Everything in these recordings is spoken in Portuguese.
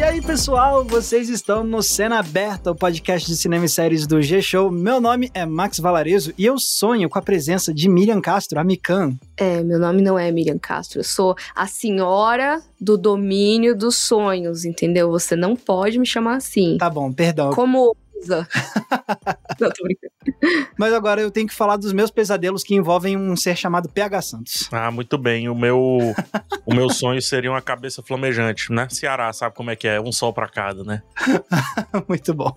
E aí, pessoal, vocês estão no Cena Aberta, o podcast de cinema e séries do G-Show. Meu nome é Max Valarezo e eu sonho com a presença de Miriam Castro, a Mikan. É, meu nome não é Miriam Castro, eu sou a senhora do domínio dos sonhos, entendeu? Você não pode me chamar assim. Tá bom, perdão. Como Não, tô brincando. Mas agora eu tenho que falar dos meus pesadelos que envolvem um ser chamado PH Santos. Ah, muito bem. O meu, o meu sonho seria uma cabeça flamejante, né? Ceará, sabe como é que é? Um sol pra cada, né? muito bom.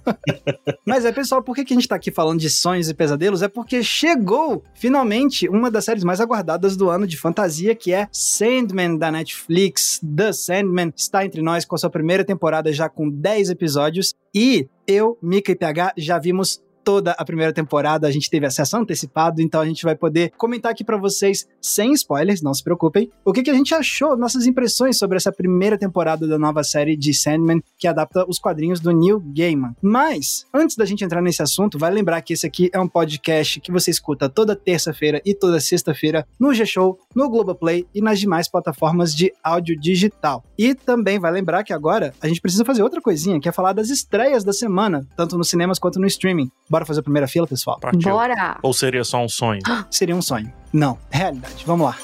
Mas é, pessoal, por que a gente tá aqui falando de sonhos e pesadelos? É porque chegou, finalmente, uma das séries mais aguardadas do ano de fantasia, que é Sandman da Netflix. The Sandman está entre nós com a sua primeira temporada já com 10 episódios. E eu, Mika e PH já vimos toda a primeira temporada, a gente teve acesso antecipado, então a gente vai poder comentar aqui para vocês sem spoilers, não se preocupem, o que, que a gente achou, nossas impressões sobre essa primeira temporada da nova série de Sandman, que adapta os quadrinhos do Neil Gaiman. Mas, antes da gente entrar nesse assunto, vai lembrar que esse aqui é um podcast que você escuta toda terça-feira e toda sexta-feira no G-Show, no Globoplay e nas demais plataformas de áudio digital. E também vai lembrar que agora a gente precisa fazer outra coisinha, que é falar das estreias da semana, tanto nos cinemas quanto no streaming. Bora fazer a primeira fila, pessoal? Partiu. Bora! Ou seria só um sonho? Seria um sonho. Não, realidade. Vamos lá.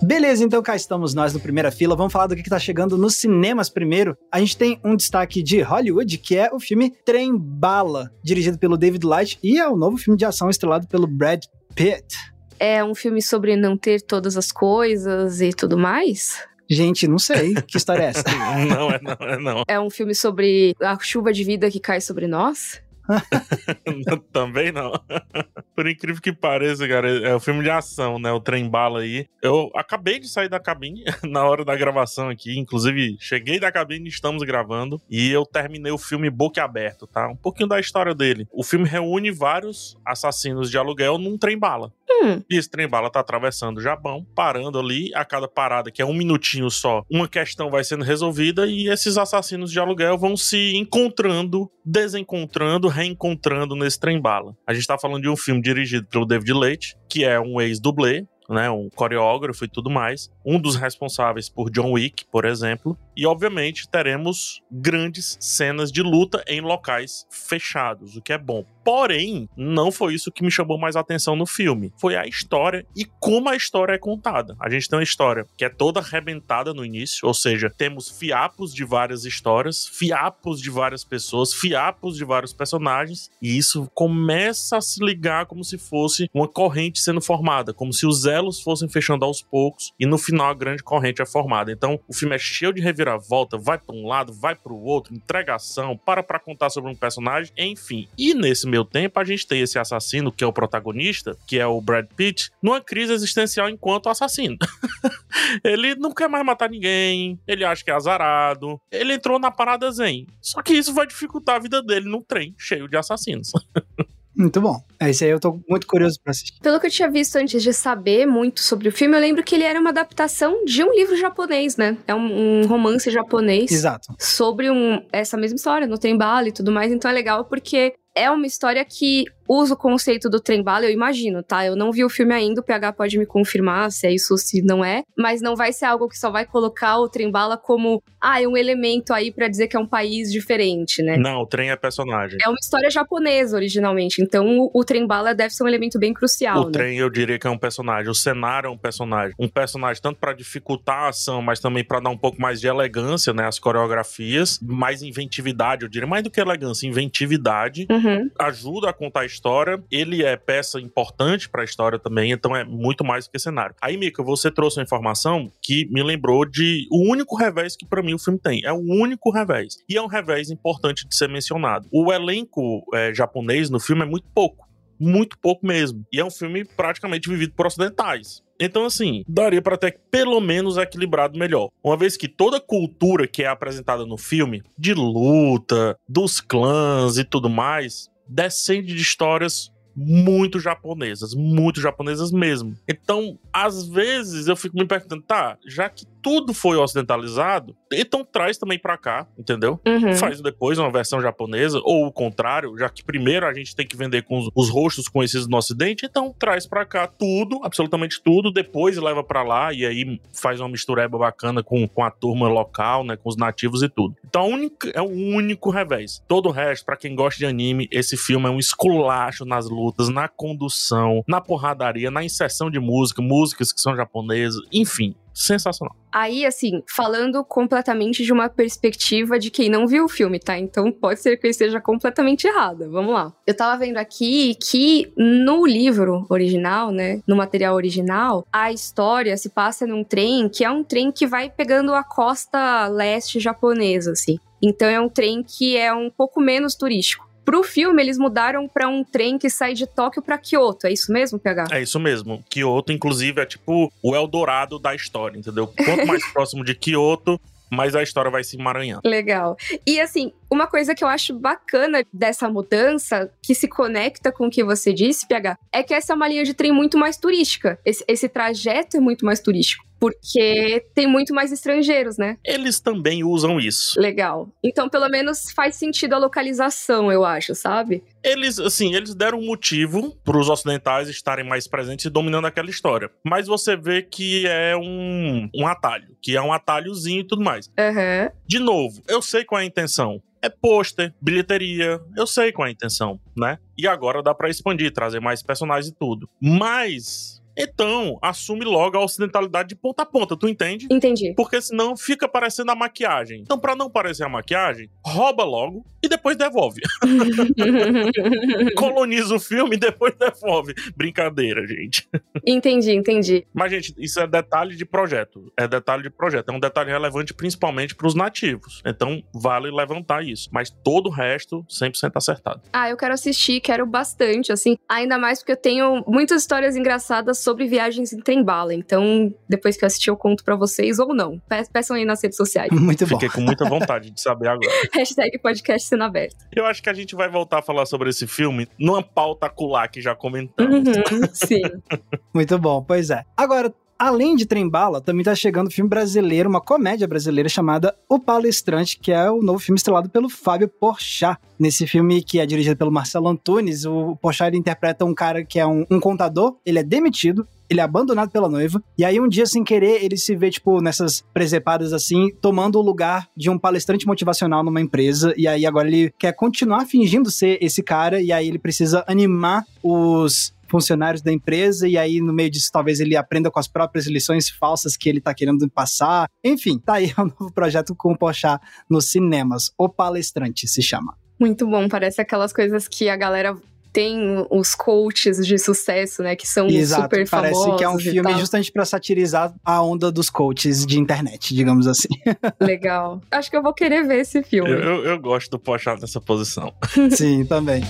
Beleza, então cá estamos nós no primeira fila. Vamos falar do que está chegando nos cinemas primeiro. A gente tem um destaque de Hollywood, que é o filme Trem Bala, dirigido pelo David Light, e é o novo filme de ação estrelado pelo Brad Pitt é um filme sobre não ter todas as coisas e tudo mais? Gente, não sei. Que história é essa? não, é não, é não. É um filme sobre a chuva de vida que cai sobre nós? Também não. Por incrível que pareça, cara, é o um filme de ação, né? O trem bala aí. Eu acabei de sair da cabine na hora da gravação aqui. Inclusive, cheguei da cabine, estamos gravando. E eu terminei o filme boca aberto, tá? Um pouquinho da história dele. O filme reúne vários assassinos de aluguel num trem bala. Hum. E esse trem bala tá atravessando o Japão, parando ali. A cada parada, que é um minutinho só, uma questão vai sendo resolvida. E esses assassinos de aluguel vão se encontrando, desencontrando, reencontrando nesse trem bala. A gente tá falando de um filme dirigido pelo David Leite, que é um ex-dublê, né, um coreógrafo e tudo mais, um dos responsáveis por John Wick, por exemplo, e obviamente teremos grandes cenas de luta em locais fechados, o que é bom. Porém, não foi isso que me chamou mais atenção no filme. Foi a história e como a história é contada. A gente tem uma história que é toda arrebentada no início, ou seja, temos fiapos de várias histórias, fiapos de várias pessoas, fiapos de vários personagens, e isso começa a se ligar como se fosse uma corrente sendo formada, como se os elos fossem fechando aos poucos e no final a grande corrente é formada. Então, o filme é cheio de reviravolta, vai para um lado, vai para o outro, entregação, para para contar sobre um personagem, enfim. E nesse meio tempo, a gente tem esse assassino, que é o protagonista, que é o Brad Pitt, numa crise existencial enquanto assassino. ele não quer mais matar ninguém, ele acha que é azarado, ele entrou na parada zen. Só que isso vai dificultar a vida dele num trem cheio de assassinos. Muito bom. É isso aí, eu tô muito curioso pra assistir. Pelo que eu tinha visto antes de saber muito sobre o filme, eu lembro que ele era uma adaptação de um livro japonês, né? É um, um romance japonês. Exato. Sobre um, essa mesma história, no tem bala e tudo mais. Então é legal porque é uma história que usa o conceito do trem bala, eu imagino, tá? Eu não vi o filme ainda, o PH pode me confirmar se é isso ou se não é, mas não vai ser algo que só vai colocar o trem bala como, ah, é um elemento aí para dizer que é um país diferente, né? Não, o trem é personagem. É uma história japonesa originalmente, então o, o trem bala deve ser um elemento bem crucial. O né? trem eu diria que é um personagem, o cenário é um personagem, um personagem tanto para dificultar a ação, mas também para dar um pouco mais de elegância, né, as coreografias, mais inventividade, eu diria, mais do que elegância, inventividade. Uhum uhum. ajuda a contar a história. Ele é peça importante para a história também, então é muito mais do que cenário. Aí, Mika, você trouxe uma informação que me lembrou de o único revés que para mim o filme tem. É o único revés. E é um revés importante de ser mencionado. O elenco é, japonês no filme é muito pouco muito pouco mesmo. E é um filme praticamente vivido por ocidentais. Então, assim, daria para ter pelo menos equilibrado melhor. Uma vez que toda a cultura que é apresentada no filme, de luta, dos clãs e tudo mais, descende de histórias muito japonesas, muito japonesas mesmo. Então, às vezes eu fico me perguntando, tá, já que tudo foi ocidentalizado, então traz também pra cá, entendeu? Uhum. Faz depois uma versão japonesa, ou o contrário, já que primeiro a gente tem que vender com os, os rostos conhecidos no ocidente, então traz pra cá tudo, absolutamente tudo, depois leva pra lá e aí faz uma mistureba bacana com, com a turma local, né, com os nativos e tudo. Então única, é o único revés. Todo o resto, pra quem gosta de anime, esse filme é um esculacho nas lutas, na condução, na porradaria, na inserção de música, músicas que são japonesas, enfim, sensacional. Aí, assim, falando completamente de uma perspectiva de quem não viu o filme, tá? Então pode ser que eu esteja completamente errada. Vamos lá. Eu tava vendo aqui que no livro original, né? No material original, a história se passa num trem que é um trem que vai pegando a costa leste japonesa, assim. Então é um trem que é um pouco menos turístico. Pro filme, eles mudaram pra um trem que sai de Tóquio pra Kyoto. É isso mesmo, PH? É isso mesmo. Kyoto, inclusive, é tipo o Eldorado da história, entendeu? Quanto mais próximo de Kyoto, mais a história vai se emaranhando. Legal. E assim, uma coisa que eu acho bacana dessa mudança, que se conecta com o que você disse, PH, é que essa é uma linha de trem muito mais turística. Esse, esse trajeto é muito mais turístico. Porque tem muito mais estrangeiros, né? Eles também usam isso. Legal. Então, pelo menos faz sentido a localização, eu acho, sabe? Eles, assim, eles deram um motivo para os ocidentais estarem mais presentes e dominando aquela história. Mas você vê que é um, um atalho, que é um atalhozinho e tudo mais. Aham. De novo, eu sei qual é a intenção. É pôster, bilheteria, eu sei qual é a intenção, né? E agora dá pra expandir, trazer mais personagens e tudo. Mas, então, assume logo a ocidentalidade de ponta a ponta, tu entende? Entendi. Porque senão fica parecendo a maquiagem. Então, pra não parecer a maquiagem, rouba logo e depois devolve. Coloniza o filme e depois devolve. Brincadeira, gente. entendi, entendi. Mas, gente, isso é detalhe de projeto. É detalhe de projeto. É um detalhe relevante principalmente pros nativos. Então, vale levantar isso. Mas todo o resto, 100% acertado. Ah, eu quero assistir, quero bastante, assim. Ainda mais porque eu tenho muitas histórias engraçadas sobre viagens em trem-bala. Então, depois que eu assistir, eu conto pra vocês ou não. Pe- Peçam aí nas redes sociais. Muito bom. Fiquei com muita vontade de saber agora. Hashtag podcast sendo aberto. Eu acho que a gente vai voltar a falar sobre esse filme numa pauta acular que já comentamos. Uhum, sim. Muito bom, pois é. Agora, além de Trem Bala, também tá chegando um filme brasileiro, uma comédia brasileira chamada O Palestrante, que é o novo filme estrelado pelo Fábio Porchat. Nesse filme, que é dirigido pelo Marcelo Antunes, o Porchat ele interpreta um cara que é um, um contador, ele é demitido, ele é abandonado pela noiva, e aí um dia, sem querer, ele se vê, tipo, nessas presepadas assim, tomando o lugar de um palestrante motivacional numa empresa, e aí agora ele quer continuar fingindo ser esse cara, e aí ele precisa animar os funcionários da empresa, e aí no meio disso talvez ele aprenda com as próprias lições falsas que ele tá querendo passar. Enfim, tá aí um novo projeto com o Porchat nos cinemas. O Palestrante se chama. Muito bom. Parece aquelas coisas que a galera tem os coaches de sucesso, né? Que são Exato, super parece famosos. que é um filme justamente pra satirizar a onda dos coaches de internet, digamos assim. Legal. Acho que eu vou querer ver esse filme. Eu, eu, eu gosto do Pochá nessa posição. Sim, também.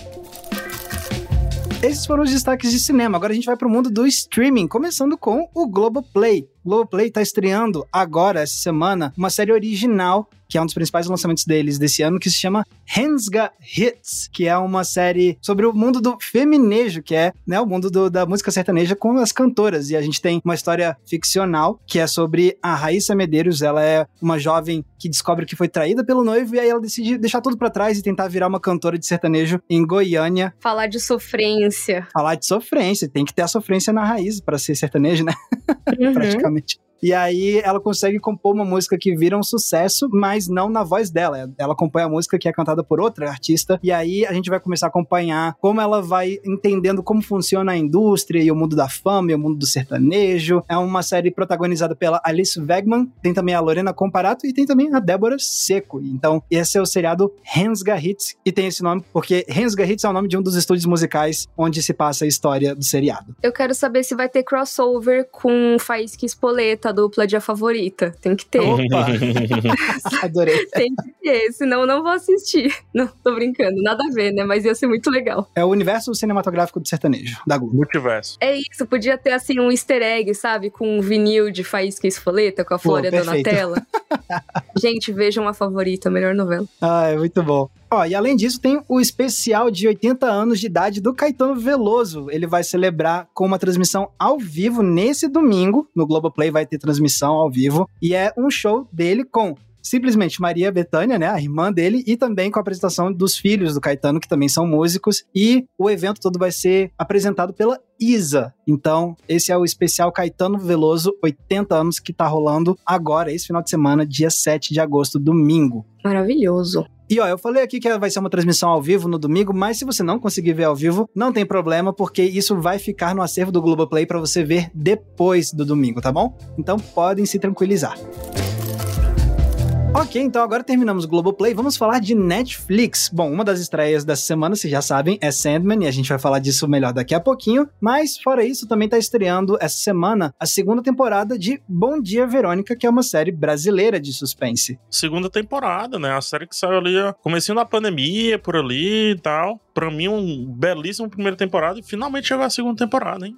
Esses foram os destaques de cinema. Agora a gente vai pro mundo do streaming, começando com o Globoplay. Globoplay tá estreando agora, essa semana, uma série original, que é um dos principais lançamentos deles desse ano, que se chama Hensga Hits, que é uma série sobre o mundo do feminejo, que é né, o mundo do- da música sertaneja com as cantoras. E a gente tem uma história ficcional, que é sobre a Raíssa Medeiros. Ela é uma jovem que descobre que foi traída pelo noivo, e aí ela decide deixar tudo pra trás e tentar virar uma cantora de sertanejo em Goiânia. Falar de sofrência. Falar de sofrência, tem que ter a sofrência na raiz para ser sertanejo, né? Uhum. Praticamente. damage E aí ela consegue compor uma música que vira um sucesso, mas não na voz dela. Ela compõe a música que é cantada por outra artista. E aí a gente vai começar a acompanhar como ela vai entendendo como funciona a indústria e o mundo da fama e o mundo do sertanejo. É uma série protagonizada pela Alice Wegman, tem também a Lorena Comparato e tem também a Débora Seco. Então, esse é o seriado Hensga Hits, e tem esse nome porque Hensga Hits é o nome de um dos estúdios musicais onde se passa a história do seriado. Eu quero saber se vai ter crossover com Faísca Espoleta, a dupla de A Favorita. Tem que ter. Opa! Adorei. Tem que ter, senão eu não vou assistir. Não, tô brincando. Nada a ver, né? Mas ia ser muito legal. É o universo cinematográfico do sertanejo, da Globo. Multiverso. É isso, podia ter assim um easter egg, sabe? Com um vinil de Faísca e Espoleta, com a Flória. Donatella. Gente, vejam a favorita, a melhor novela. Ah, é muito bom. Ó, e além disso, tem o especial de 80 anos de idade do Caetano Veloso. Ele vai celebrar com uma transmissão ao vivo nesse domingo. No Globoplay vai ter transmissão ao vivo. E é um show dele com simplesmente Maria Bethânia, né, a irmã dele, e também com a apresentação dos filhos do Caetano, que também são músicos, e o evento todo vai ser apresentado pela Isa. Então, esse é o especial Caetano Veloso, 80 anos, que tá rolando agora, esse final de semana, dia 7 de agosto, domingo. Maravilhoso. E ó, eu falei aqui que vai ser uma transmissão ao vivo no domingo, mas se você não conseguir ver ao vivo, não tem problema, porque isso vai ficar no acervo do Globoplay para você ver depois do domingo, tá bom? Então podem se tranquilizar. Ok, então agora terminamos o Globoplay, vamos falar de Netflix. Bom, uma das estreias dessa semana, vocês já sabem, é Sandman, e a gente vai falar disso melhor daqui a pouquinho. Mas, fora isso, também tá estreando essa semana a segunda temporada de Bom Dia Verônica, que é uma série brasileira de suspense. Segunda temporada, né? A série que saiu ali, comecinho da pandemia, por ali e tal. Pra mim, um belíssimo primeira temporada, e finalmente chegou a segunda temporada, hein?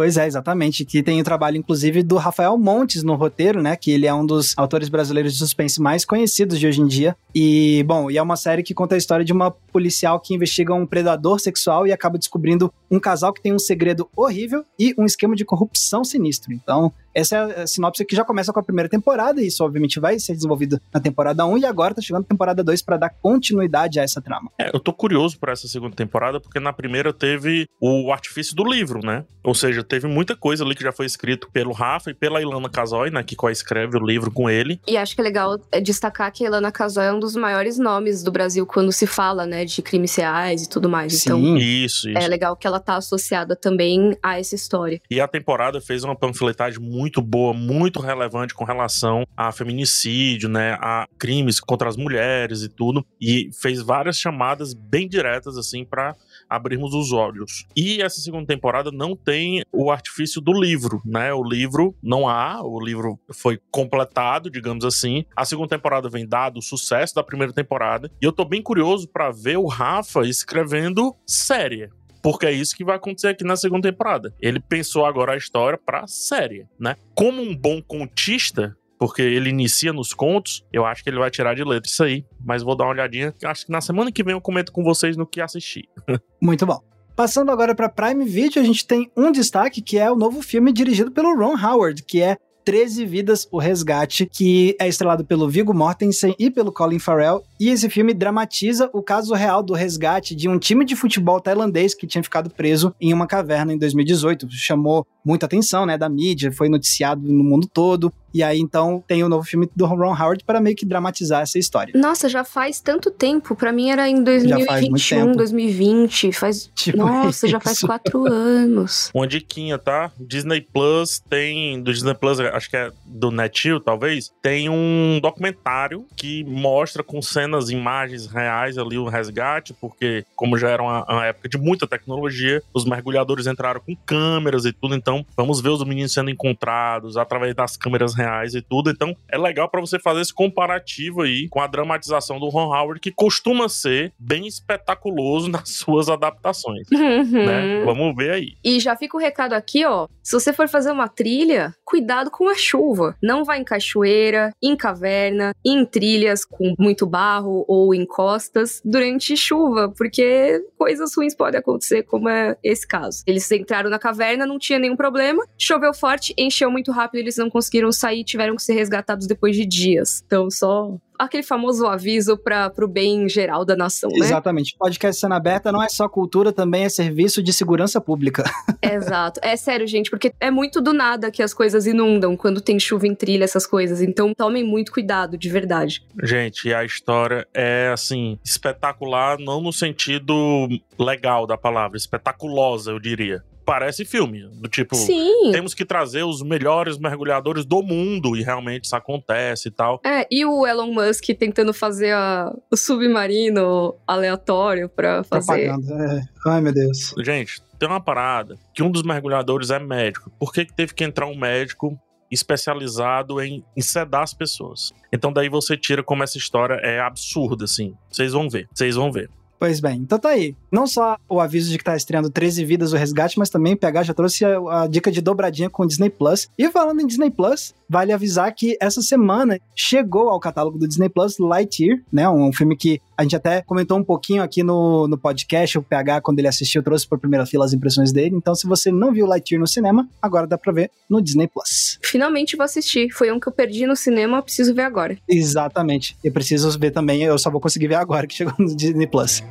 Pois é, exatamente. Que tem o trabalho, inclusive, do Rafael Montes no roteiro, né? Que ele é um dos autores brasileiros de suspense mais conhecidos de hoje em dia. E, bom, e é uma série que conta a história de uma policial que investiga um predador sexual e acaba descobrindo um casal que tem um segredo horrível e um esquema de corrupção sinistro. Então, essa é a sinopse que já começa com a primeira temporada, e isso obviamente vai ser desenvolvido na temporada 1, e agora tá chegando a temporada 2 para dar continuidade a essa trama. É, eu tô curioso por essa segunda temporada, porque na primeira teve o artifício do livro, né? Ou seja, teve muita coisa ali que já foi escrito pelo Rafa e pela Ilana Casoy, né? Que co-escreve o livro com ele. E acho que é legal é, destacar que a Ilana Casoy é um dos maiores nomes do Brasil quando se fala, né, de crimes reais e tudo mais. Sim. Então, Isso, isso. é legal que ela tá associada também a essa história. E a temporada fez uma panfletagem muito boa, muito relevante com relação a feminicídio, né, a crimes contra as mulheres e tudo, e fez várias chamadas bem diretas assim para abrirmos os olhos. E essa segunda temporada não tem o artifício do livro, né? O livro não há, o livro foi completado, digamos assim. A segunda temporada vem dado o sucesso da primeira temporada, e eu tô bem curioso para ver o Rafa escrevendo série, porque é isso que vai acontecer aqui na segunda temporada. Ele pensou agora a história pra série, né? Como um bom contista, porque ele inicia nos contos, eu acho que ele vai tirar de letra isso aí, mas vou dar uma olhadinha. Acho que na semana que vem eu comento com vocês no que assistir. Muito bom. Passando agora para Prime Video, a gente tem um destaque que é o novo filme dirigido pelo Ron Howard, que é 13 Vidas, o Resgate, que é estrelado pelo Viggo Mortensen e pelo Colin Farrell. E esse filme dramatiza o caso real do resgate de um time de futebol tailandês que tinha ficado preso em uma caverna em 2018. Chamou muita atenção, né, da mídia, foi noticiado no mundo todo. E aí, então, tem o novo filme do Ron Howard para meio que dramatizar essa história. Nossa, já faz tanto tempo. Pra mim era em Já faz muito 2021, tempo. 2020. Faz. Tipo Nossa, já faz isso. quatro anos. Uma diquinha, tá? Disney Plus tem. Do Disney Plus, acho que é do Netil, talvez. Tem um documentário que mostra com cenas, imagens reais ali o resgate, porque, como já era uma, uma época de muita tecnologia, os mergulhadores entraram com câmeras e tudo. Então, vamos ver os meninos sendo encontrados através das câmeras reais e tudo. Então, é legal pra você fazer esse comparativo aí com a dramatização do Ron Howard, que costuma ser bem espetaculoso nas suas adaptações. Né? Uhum. Vamos ver aí. E já fica o recado aqui, ó. Se você for fazer uma trilha, cuidado com a chuva. Não vá em cachoeira, em caverna, em trilhas com muito barro ou em costas durante chuva, porque coisas ruins podem acontecer, como é esse caso. Eles entraram na caverna, não tinha nenhum problema, choveu forte, encheu muito rápido, eles não conseguiram sair, tiveram que ser resgatados depois de dias. Então, só aquele famoso aviso para pro bem geral da nação, né? Exatamente. Podcast Cena Aberta não é só cultura, também é serviço de segurança pública. Exato. É sério, gente, porque é muito do nada que as coisas inundam quando tem chuva em trilha, essas coisas. Então tomem muito cuidado, de verdade. Gente, a história é assim, espetacular, não no sentido legal da palavra, espetaculosa, eu diria. Parece filme, do tipo, Sim. temos que trazer os melhores mergulhadores do mundo e realmente isso acontece e tal. É, e o Elon Musk tentando fazer a- o submarino aleatório pra fazer. Propaganda. É. Ai, meu Deus. Gente, tem uma parada que um dos mergulhadores é médico. Por que, que teve que entrar um médico especializado em, em sedar as pessoas? Então daí você tira como essa história é absurda, assim. Vocês vão ver, vocês vão ver. Pois bem, então tá aí. Não só o aviso de que tá estreando 13 Vidas o Resgate, mas também PH já trouxe a, a, dica de dobradinha com o Disney Plus. E falando em Disney Plus, vale avisar que essa semana chegou ao catálogo do Disney Plus Lightyear, né? Um, um filme que a gente até comentou um pouquinho aqui no, no podcast, o PH, quando ele assistiu, trouxe por primeira fila as impressões dele. Então, se você não viu Lightyear no cinema, agora dá pra ver no Disney Plus. Finalmente vou assistir. Foi um que eu perdi no cinema, preciso ver agora. Exatamente. E preciso ver também, eu só vou conseguir ver agora que chegou no Disney Plus.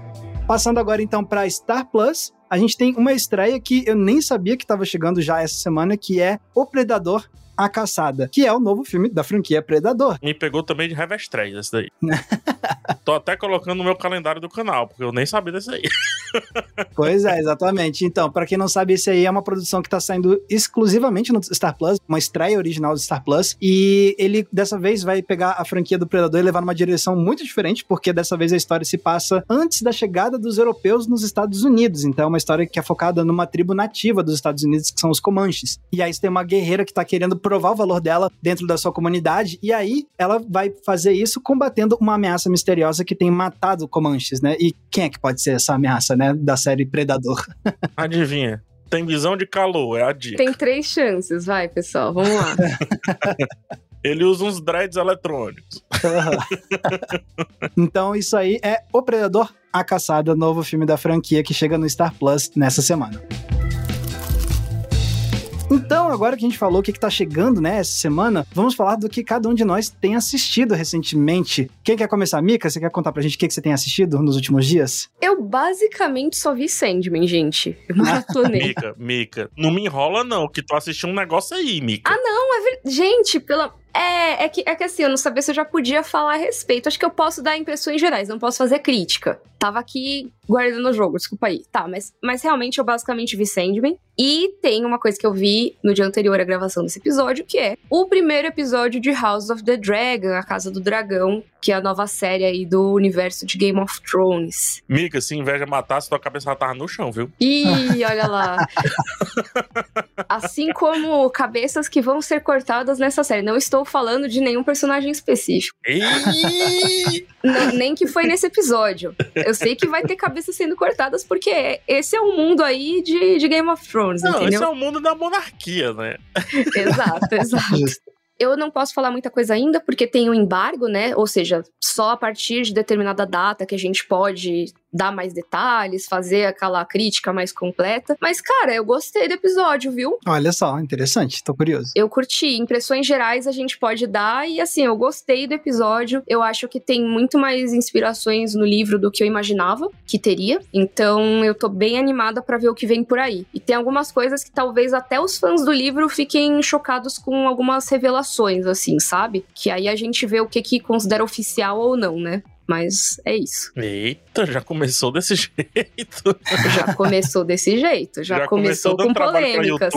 Passando agora então para Star Plus, a gente tem uma estreia que eu nem sabia que estava chegando já essa semana, que é O Predador a Caçada, que é o novo filme da franquia Predador. Me pegou também de revestreia esse daí. Tô até colocando no meu calendário do canal, porque eu nem sabia desse aí. pois é, exatamente. Então, para quem não sabe, esse aí é uma produção que tá saindo exclusivamente no Star Plus, uma estreia original do Star Plus, e ele dessa vez vai pegar a franquia do Predador e levar numa direção muito diferente, porque dessa vez a história se passa antes da chegada dos europeus nos Estados Unidos. Então, é uma história que é focada numa tribo nativa dos Estados Unidos, que são os Comanches. E aí você tem uma guerreira que tá querendo provar o valor dela dentro da sua comunidade, e aí ela vai fazer isso combatendo uma ameaça misteriosa que tem matado Comanches, né? E quem é que pode ser essa ameaça, né? Da série Predador. Adivinha? Tem visão de calor, é a dica. Tem três chances, vai, pessoal, vamos lá. Ele usa uns dreads eletrônicos. então, isso aí é O Predador, a Caçada, novo filme da franquia que chega no Star Plus nessa semana. Então, agora que a gente falou o que, que tá chegando, né, essa semana, vamos falar do que cada um de nós tem assistido recentemente. Quem quer começar? Mika, você quer contar pra gente o que, que você tem assistido nos últimos dias? Eu basicamente só vi Sandman, gente. Eu maratonei. Mika, Mika, não me enrola não, que tu assistiu um negócio aí, Mika. Ah, não, é verdade. Gente, pela... É, é que, é que assim, eu não sabia se eu já podia falar a respeito. Acho que eu posso dar impressões gerais, não posso fazer crítica. Tava aqui guardando o jogo, desculpa aí. Tá, mas, mas realmente eu basicamente vi Sandman. E tem uma coisa que eu vi no dia anterior à gravação desse episódio, que é o primeiro episódio de House of the Dragon, a Casa do Dragão, que é a nova série aí do universo de Game of Thrones. Mika, se inveja matasse, tua cabeça tava no chão, viu? Ih, olha lá. assim como cabeças que vão ser cortadas nessa série. Não estou falando de nenhum personagem específico. Não, nem que foi nesse episódio. Eu sei que vai ter cabeças sendo cortadas, porque esse é o um mundo aí de, de Game of Thrones, Não, entendeu? esse é o mundo da monarquia, né? exato, exato. Eu não posso falar muita coisa ainda, porque tem o um embargo, né? Ou seja, só a partir de determinada data que a gente pode dar mais detalhes, fazer aquela crítica mais completa. Mas, cara, eu gostei do episódio, viu? Olha só, interessante, tô curioso. Eu curti. Impressões gerais a gente pode dar, e assim, eu gostei do episódio. Eu acho que tem muito mais inspirações no livro do que eu imaginava que teria. Então, eu tô bem animada para ver o que vem por aí. E tem algumas coisas que talvez até os fãs do livro fiquem chocados com algumas revelações, assim, sabe? Que aí a gente vê o que que considera oficial ou não, né? Mas é isso. Eita, já começou desse jeito. Já começou desse jeito. Já, já começou, começou com polêmicas.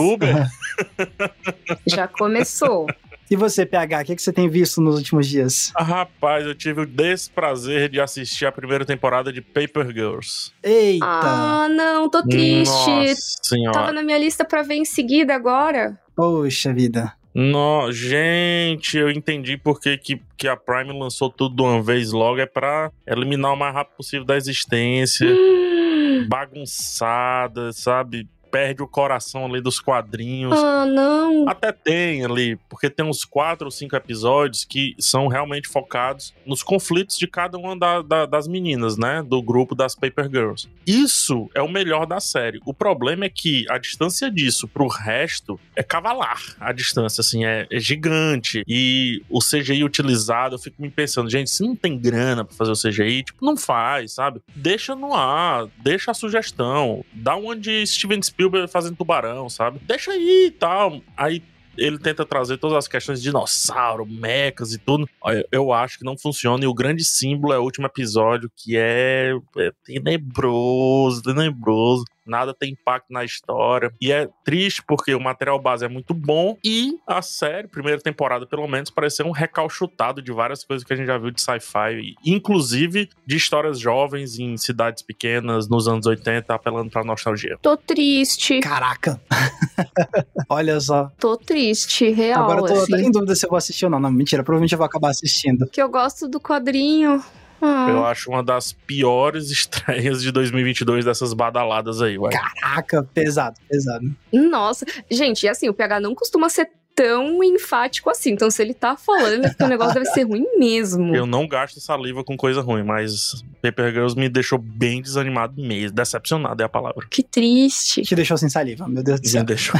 já começou. E você, PH, o que, que você tem visto nos últimos dias? Ah, rapaz, eu tive o desprazer de assistir a primeira temporada de Paper Girls. Eita! Ah, não, tô triste. Nossa senhora. Tava na minha lista pra ver em seguida agora. Poxa vida. No, gente, eu entendi por que, que, a Prime lançou tudo de uma vez logo. É pra eliminar o mais rápido possível da existência. Bagunçada, sabe? Perde o coração ali dos quadrinhos. Ah, não. Até tem ali, porque tem uns quatro ou cinco episódios que são realmente focados nos conflitos de cada uma da, da, das meninas, né? Do grupo das Paper Girls. Isso é o melhor da série. O problema é que a distância disso pro resto é cavalar. A distância, assim, é, é gigante. E o CGI utilizado, eu fico me pensando, gente, se não tem grana pra fazer o CGI, tipo, não faz, sabe? Deixa no ar, deixa a sugestão. Dá uma de Steven Spielberg Spielberg fazendo tubarão, sabe? Deixa aí e tal. Aí ele tenta trazer todas as questões de dinossauro, mechas e tudo. Eu acho que não funciona. E o grande símbolo é o último episódio, que é, é tenebroso, tenebroso nada tem impacto na história. E é triste porque o material base é muito bom e a série, primeira temporada pelo menos, parece ser um recalchutado de várias coisas que a gente já viu de sci-fi, inclusive de histórias jovens em cidades pequenas nos anos 80, apelando pra nostalgia. Tô triste. Caraca. Olha só. Tô triste, real. Agora eu tô assim. em dúvida se eu vou assistir ou não. Não, mentira, provavelmente eu vou acabar assistindo. Que eu gosto do quadrinho. Ah. Eu acho uma das piores estreias de 2022 dessas badaladas aí, ué. Caraca, pesado, pesado. Nossa, gente, e assim, o PH não costuma ser tão enfático assim. Então, se ele tá falando, é porque o negócio deve ser ruim mesmo. Eu não gasto saliva com coisa ruim, mas Paper Girls me deixou bem desanimado mesmo. Decepcionado é a palavra. Que triste. Te deixou sem saliva, meu Deus do Me céu. deixou.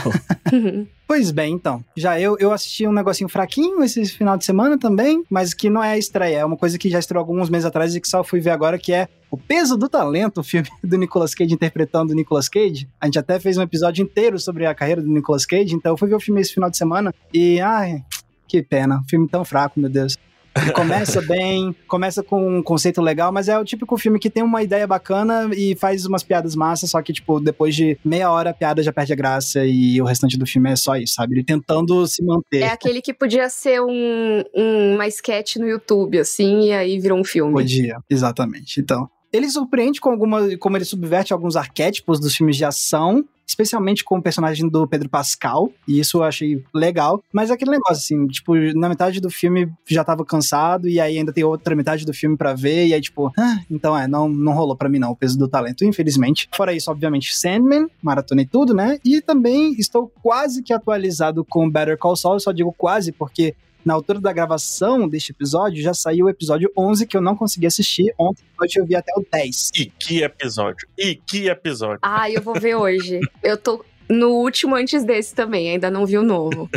Pois bem, então. Já eu, eu assisti um negocinho fraquinho esse final de semana também, mas que não é a estreia. É uma coisa que já estreou alguns meses atrás e que só fui ver agora, que é O Peso do Talento, o filme do Nicolas Cage interpretando o Nicolas Cage. A gente até fez um episódio inteiro sobre a carreira do Nicolas Cage, então eu fui ver o filme esse final de semana e, ai, que pena. Filme tão fraco, meu Deus. Ele começa bem, começa com um conceito legal, mas é o típico filme que tem uma ideia bacana e faz umas piadas massas, só que, tipo, depois de meia hora a piada já perde a graça e o restante do filme é só isso, sabe? Ele tentando se manter. É aquele que podia ser um, um, uma sketch no YouTube, assim, e aí virou um filme. Podia, exatamente. Então, ele surpreende com alguma, como ele subverte alguns arquétipos dos filmes de ação, especialmente com o personagem do Pedro Pascal, e isso eu achei legal. Mas é aquele negócio assim, tipo, na metade do filme já tava cansado e aí ainda tem outra metade do filme para ver e aí tipo, ah, então é, não não rolou para mim não o peso do talento, infelizmente. Fora isso, obviamente, Sandman, maratonei tudo, né? E também estou quase que atualizado com Better Call Saul, eu só digo quase porque na altura da gravação deste episódio, já saiu o episódio 11 que eu não consegui assistir. Ontem noite eu vi até o 10. E que episódio? E que episódio? Ah, eu vou ver hoje. Eu tô no último antes desse também, ainda não vi o novo.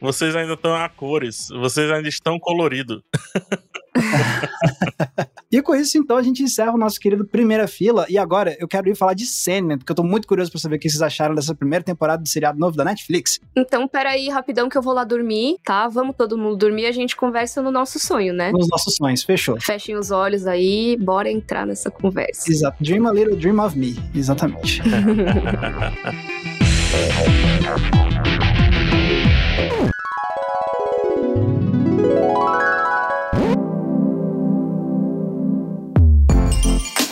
Vocês ainda estão a cores, vocês ainda estão coloridos. e com isso, então, a gente encerra o nosso querido Primeira Fila. E agora eu quero ir falar de Sandman, porque eu tô muito curioso pra saber o que vocês acharam dessa primeira temporada do seriado novo da Netflix. Então, peraí, rapidão, que eu vou lá dormir, tá? Vamos todo mundo dormir e a gente conversa no nosso sonho, né? Nos nossos sonhos, fechou. Fechem os olhos aí, bora entrar nessa conversa. Exato. Dream a little dream of me. Exatamente.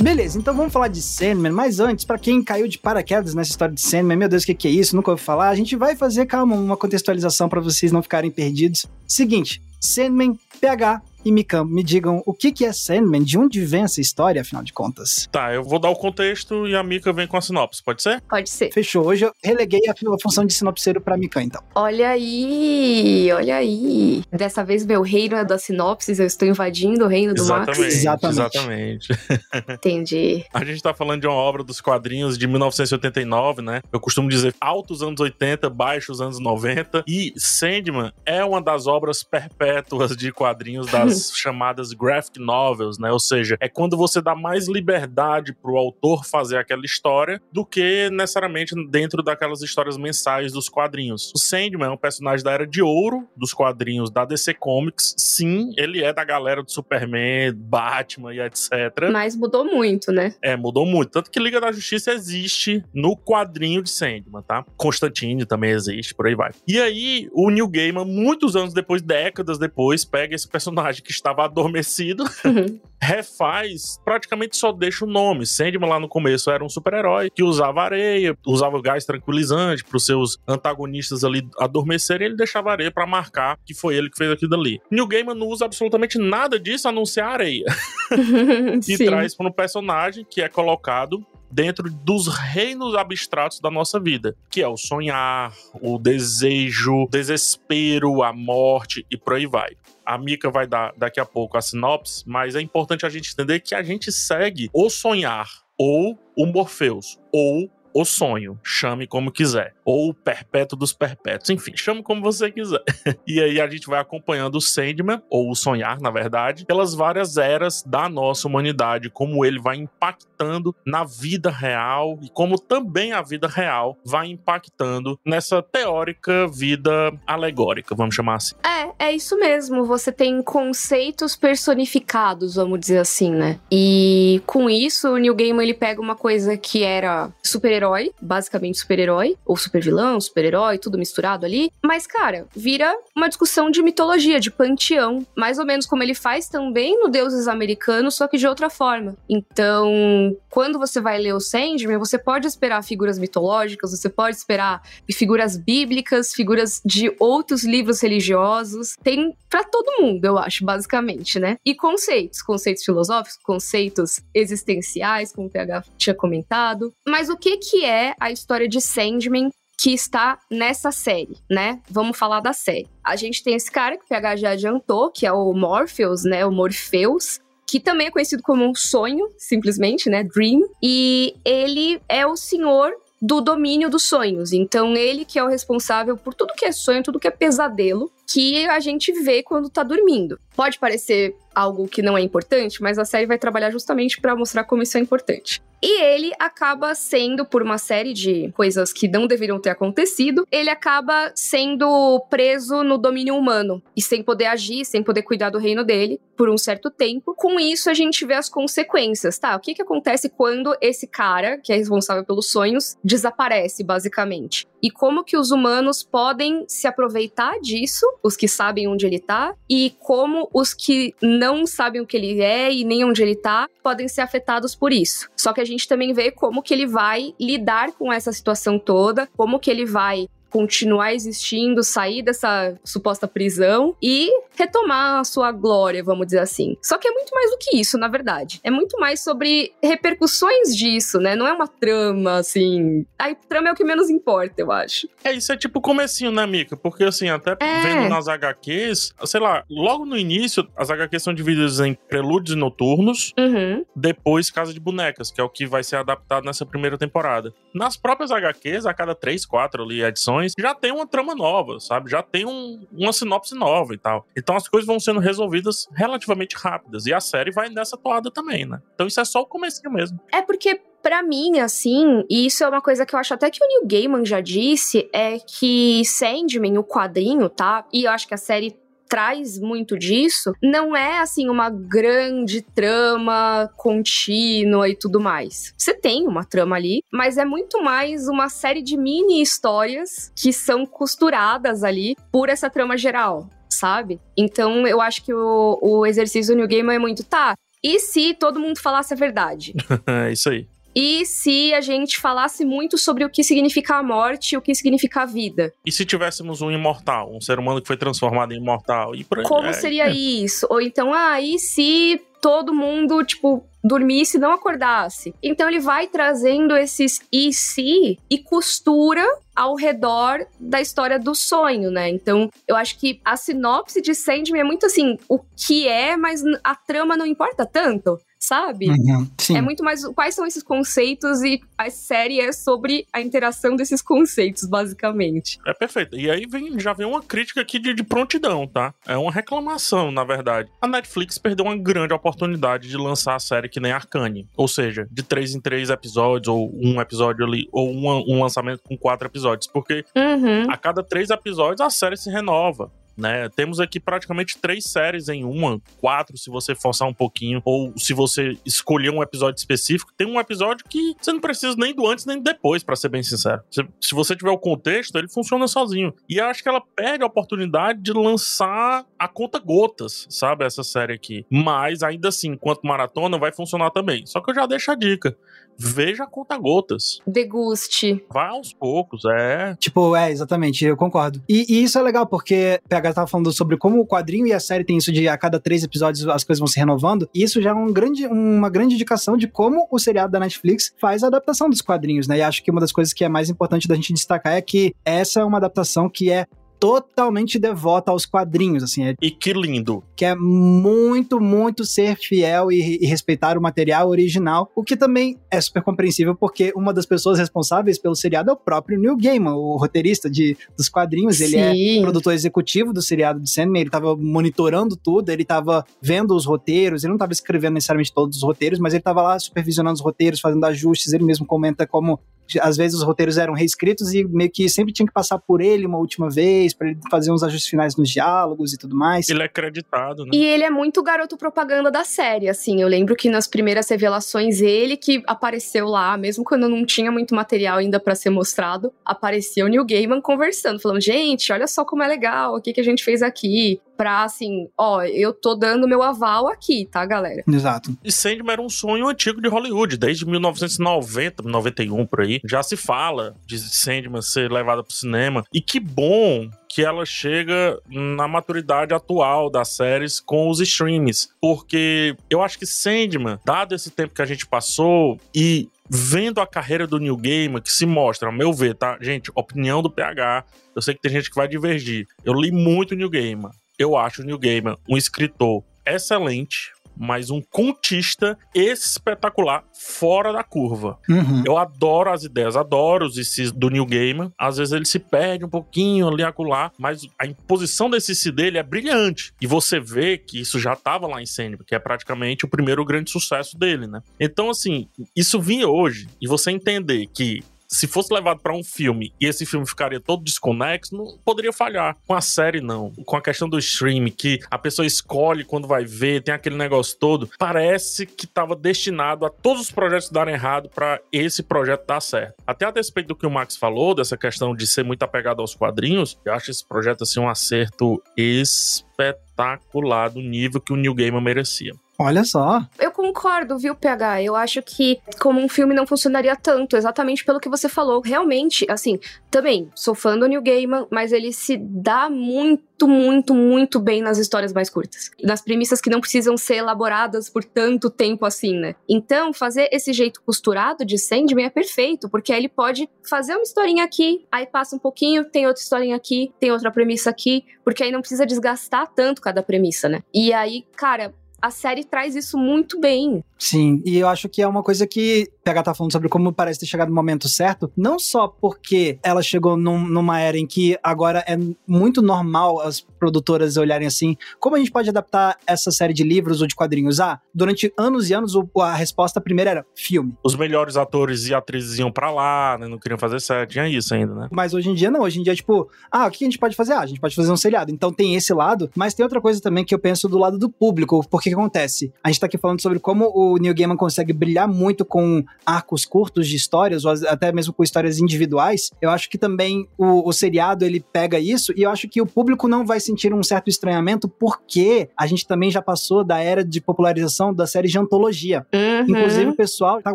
Beleza, então vamos falar de Sandman, mas antes, para quem caiu de paraquedas nessa história de Sandman, meu Deus, o que, que é isso? Nunca ouvi falar. A gente vai fazer, calma, uma contextualização para vocês não ficarem perdidos. Seguinte, Sandman, PH e Mikan, me digam o que, que é Sandman, de onde vem essa história, afinal de contas. Tá, eu vou dar o contexto e a Mika vem com a sinopse, pode ser? Pode ser. Fechou. Hoje eu releguei a, a função de sinopseiro pra Mikan, então. Olha aí, olha aí. Dessa vez meu reino é da sinopses, eu estou invadindo o reino do exatamente, Max. Exatamente. Exatamente. Entendi. A gente tá falando de uma obra dos quadrinhos de 1989, né? Eu costumo dizer altos anos 80, baixos anos 90. E Sandman é uma das obras perpétuas de quadrinhos das chamadas graphic novels, né? Ou seja, é quando você dá mais liberdade pro autor fazer aquela história do que necessariamente dentro daquelas histórias mensais dos quadrinhos. O Sandman é um personagem da era de ouro dos quadrinhos da DC Comics. Sim, ele é da galera do Superman, Batman e etc. Mas mudou muito, né? É, mudou muito. Tanto que Liga da Justiça existe no quadrinho de Sandman, tá? Constantine também existe, por aí vai. E aí, o Neil Gaiman, muitos anos depois, décadas depois, pega esse personagem que estava adormecido, Uhum. refaz, praticamente só deixa o nome. Sandman lá no começo era um super-herói que usava areia, usava gás tranquilizante para os seus antagonistas ali adormecerem, ele deixava areia para marcar que foi ele que fez aquilo ali. Neil Gaiman não usa absolutamente nada disso a não ser a areia e Sim. traz para um personagem que é colocado dentro dos reinos abstratos da nossa vida, que é o sonhar, o desejo, o desespero, a morte e por aí vai. A Mika vai dar daqui a pouco a sinopse, mas é importante a gente entender que a gente segue o sonhar ou o Morpheus ou o sonho, chame como quiser, ou o perpétuo dos perpétuos, enfim, chame como você quiser. e aí a gente vai acompanhando o Sandman, ou o sonhar, na verdade, pelas várias eras da nossa humanidade, como ele vai impactando na vida real e como também a vida real vai impactando nessa teórica vida alegórica, vamos chamar assim. É, é isso mesmo. Você tem conceitos personificados, vamos dizer assim, né? E com isso, o Neil Gaiman ele pega uma coisa que era super-herói super-herói, basicamente super-herói, ou super-vilão, super-herói, tudo misturado ali. Mas, cara, vira uma discussão de mitologia, de panteão, mais ou menos como ele faz também no Deuses Americanos, só que de outra forma. Então, quando você vai ler o Sandman, você pode esperar figuras mitológicas, você pode esperar figuras bíblicas, figuras de outros livros religiosos. Tem para todo mundo, eu acho, basicamente, né? E conceitos, conceitos filosóficos, conceitos existenciais, como o PH tinha comentado. Mas o que que é a história de Sandman que está nessa série, né? Vamos falar da série. A gente tem esse cara que o PH já adiantou, que é o Morpheus, né? O Morpheus, que também é conhecido como um sonho, simplesmente, né? Dream. E ele é o senhor do domínio dos sonhos. Então, ele que é o responsável por tudo que é sonho, tudo que é pesadelo, que a gente vê quando tá dormindo. Pode parecer algo que não é importante, mas a série vai trabalhar justamente para mostrar como isso é importante. E ele acaba sendo, por uma série de coisas que não deveriam ter acontecido, ele acaba sendo preso no domínio humano e sem poder agir, sem poder cuidar do reino dele por um certo tempo. Com isso, a gente vê as consequências, tá? O que, que acontece quando esse cara, que é responsável pelos sonhos, desaparece, basicamente? E como que os humanos podem se aproveitar disso, os que sabem onde ele tá, e como os que não sabem o que ele é e nem onde ele tá, podem ser afetados por isso. Só que a gente também vê como que ele vai lidar com essa situação toda, como que ele vai continuar existindo, sair dessa suposta prisão e retomar a sua glória, vamos dizer assim. Só que é muito mais do que isso, na verdade. É muito mais sobre repercussões disso, né? Não é uma trama, assim. A trama é o que menos importa, eu acho. É, isso é tipo comecinho, né, Mika? Porque, assim, até é. vendo nas HQs, sei lá, logo no início, as HQs são divididas em prelúdios e noturnos, uhum. depois Casa de Bonecas, que é o que vai ser adaptado nessa primeira temporada. Nas próprias HQs, a cada três, quatro ali edições, já tem uma trama nova, sabe? Já tem um, uma sinopse nova e tal. Então as coisas vão sendo resolvidas relativamente rápidas. E a série vai nessa toada também, né? Então isso é só o começo mesmo. É porque para mim, assim, e isso é uma coisa que eu acho até que o Neil Gaiman já disse, é que Sandman, o quadrinho, tá? E eu acho que a série traz muito disso, não é assim uma grande trama contínua e tudo mais. Você tem uma trama ali, mas é muito mais uma série de mini histórias que são costuradas ali por essa trama geral sabe? Então eu acho que o, o exercício do New Game é muito, tá, e se todo mundo falasse a verdade? é isso aí. E se a gente falasse muito sobre o que significa a morte e o que significa a vida? E se tivéssemos um imortal, um ser humano que foi transformado em imortal? E por aí, Como é, seria é. isso? Ou então, ah, e se todo mundo, tipo, dormisse e não acordasse. Então ele vai trazendo esses e se e costura ao redor da história do sonho, né? Então, eu acho que a sinopse de Sandman é muito assim, o que é, mas a trama não importa tanto sabe? Uhum, é muito mais quais são esses conceitos e a série é sobre a interação desses conceitos, basicamente. É perfeito. E aí vem, já vem uma crítica aqui de, de prontidão, tá? É uma reclamação, na verdade. A Netflix perdeu uma grande oportunidade de lançar a série que nem Arcane. Ou seja, de três em três episódios, ou um episódio ali, ou um, um lançamento com quatro episódios. Porque uhum. a cada três episódios a série se renova né? Temos aqui praticamente três séries em uma, quatro se você forçar um pouquinho, ou se você escolher um episódio específico. Tem um episódio que você não precisa nem do antes nem do depois, para ser bem sincero. Se, se você tiver o contexto, ele funciona sozinho. E eu acho que ela perde a oportunidade de lançar a conta gotas, sabe? Essa série aqui. Mas ainda assim, enquanto maratona, vai funcionar também. Só que eu já deixo a dica veja conta-gotas. Deguste. Vá aos poucos, é. Tipo, é, exatamente, eu concordo. E, e, isso é legal, porque PH tava falando sobre como o quadrinho e a série tem isso de a cada três episódios as coisas vão se renovando, e isso já é um grande, uma grande indicação de como o seriado da Netflix faz a adaptação dos quadrinhos, né? E acho que uma das coisas que é mais importante da gente destacar é que essa é uma adaptação que é totalmente devota aos quadrinhos, assim. É, e que lindo. Que é muito, muito ser fiel e, e, respeitar o material original, o que também é super compreensível, porque uma das pessoas responsáveis pelo seriado é o próprio Neil Gaiman, o roteirista de, dos quadrinhos. Ele é Sim. é produtor executivo do seriado de Sandman, ele tava monitorando tudo, ele tava vendo os roteiros, ele não tava escrevendo necessariamente todos os roteiros, mas ele tava lá supervisionando os roteiros, fazendo ajustes, ele mesmo comenta como às vezes os roteiros eram reescritos e meio que sempre tinha que passar por ele uma última vez para ele fazer uns ajustes finais nos diálogos e tudo mais. Ele é acreditado, né? E ele é muito garoto propaganda da série, assim. Eu lembro que nas primeiras revelações ele que apareceu lá, mesmo quando não tinha muito material ainda para ser mostrado, aparecia o Neil Gaiman conversando, falando: "Gente, olha só como é legal, o que que a gente fez aqui" pra assim, ó, eu tô dando meu aval aqui, tá, galera? Exato. E Sandman era um sonho antigo de Hollywood, desde 1990, 91 por aí. Já se fala de Sandman ser levada pro cinema. E que bom que ela chega na maturidade atual das séries com os streams. Porque eu acho que Sandman, dado esse tempo que a gente passou e vendo a carreira do New Gamer, que se mostra, ao meu ver, tá? Gente, opinião do PH, eu sei que tem gente que vai divergir. Eu li muito New Gamer eu acho o Neil Gaiman um escritor excelente, mas um contista espetacular fora da curva. Uhum. Eu adoro as ideias, adoro os ICs do Neil Gaiman. Às vezes ele se perde um pouquinho ali acolá, mas a imposição desse IC dele é brilhante. E você vê que isso já estava lá em Sandman, que é praticamente o primeiro grande sucesso dele, né? Então, assim, isso vinha hoje. E você entender que se fosse levado para um filme e esse filme ficaria todo desconexo, não poderia falhar. Com a série, não. Com a questão do stream, que a pessoa escolhe quando vai ver, tem aquele negócio todo, parece que estava destinado a todos os projetos darem errado para esse projeto dar certo. Até a respeito do que o Max falou, dessa questão de ser muito apegado aos quadrinhos, eu acho esse projeto assim um acerto espetacular do nível que o New Gamer merecia. Olha só. Eu concordo, viu, PH? Eu acho que como um filme não funcionaria tanto, exatamente pelo que você falou. Realmente, assim, também sou fã do New Gaiman, mas ele se dá muito, muito, muito bem nas histórias mais curtas. Nas premissas que não precisam ser elaboradas por tanto tempo assim, né? Então, fazer esse jeito costurado de Sandman é perfeito, porque aí ele pode fazer uma historinha aqui, aí passa um pouquinho, tem outra historinha aqui, tem outra premissa aqui, porque aí não precisa desgastar tanto cada premissa, né? E aí, cara, a série traz isso muito bem. Sim, e eu acho que é uma coisa que PH tá falando sobre como parece ter chegado no momento certo, não só porque ela chegou num, numa era em que agora é muito normal as produtoras olharem assim, como a gente pode adaptar essa série de livros ou de quadrinhos? Ah, durante anos e anos a resposta primeira era filme. Os melhores atores e atrizes iam para lá, né? Não queriam fazer série, tinha isso ainda, né? Mas hoje em dia não, hoje em dia é tipo, ah, o que a gente pode fazer? Ah, a gente pode fazer um seriado. Então tem esse lado, mas tem outra coisa também que eu penso do lado do público, porque que acontece? A gente tá aqui falando sobre como o Neil Gaiman consegue brilhar muito com arcos curtos de histórias, ou até mesmo com histórias individuais. Eu acho que também o, o seriado ele pega isso, e eu acho que o público não vai sentir um certo estranhamento, porque a gente também já passou da era de popularização da série de antologia. Uhum. Inclusive, o pessoal tá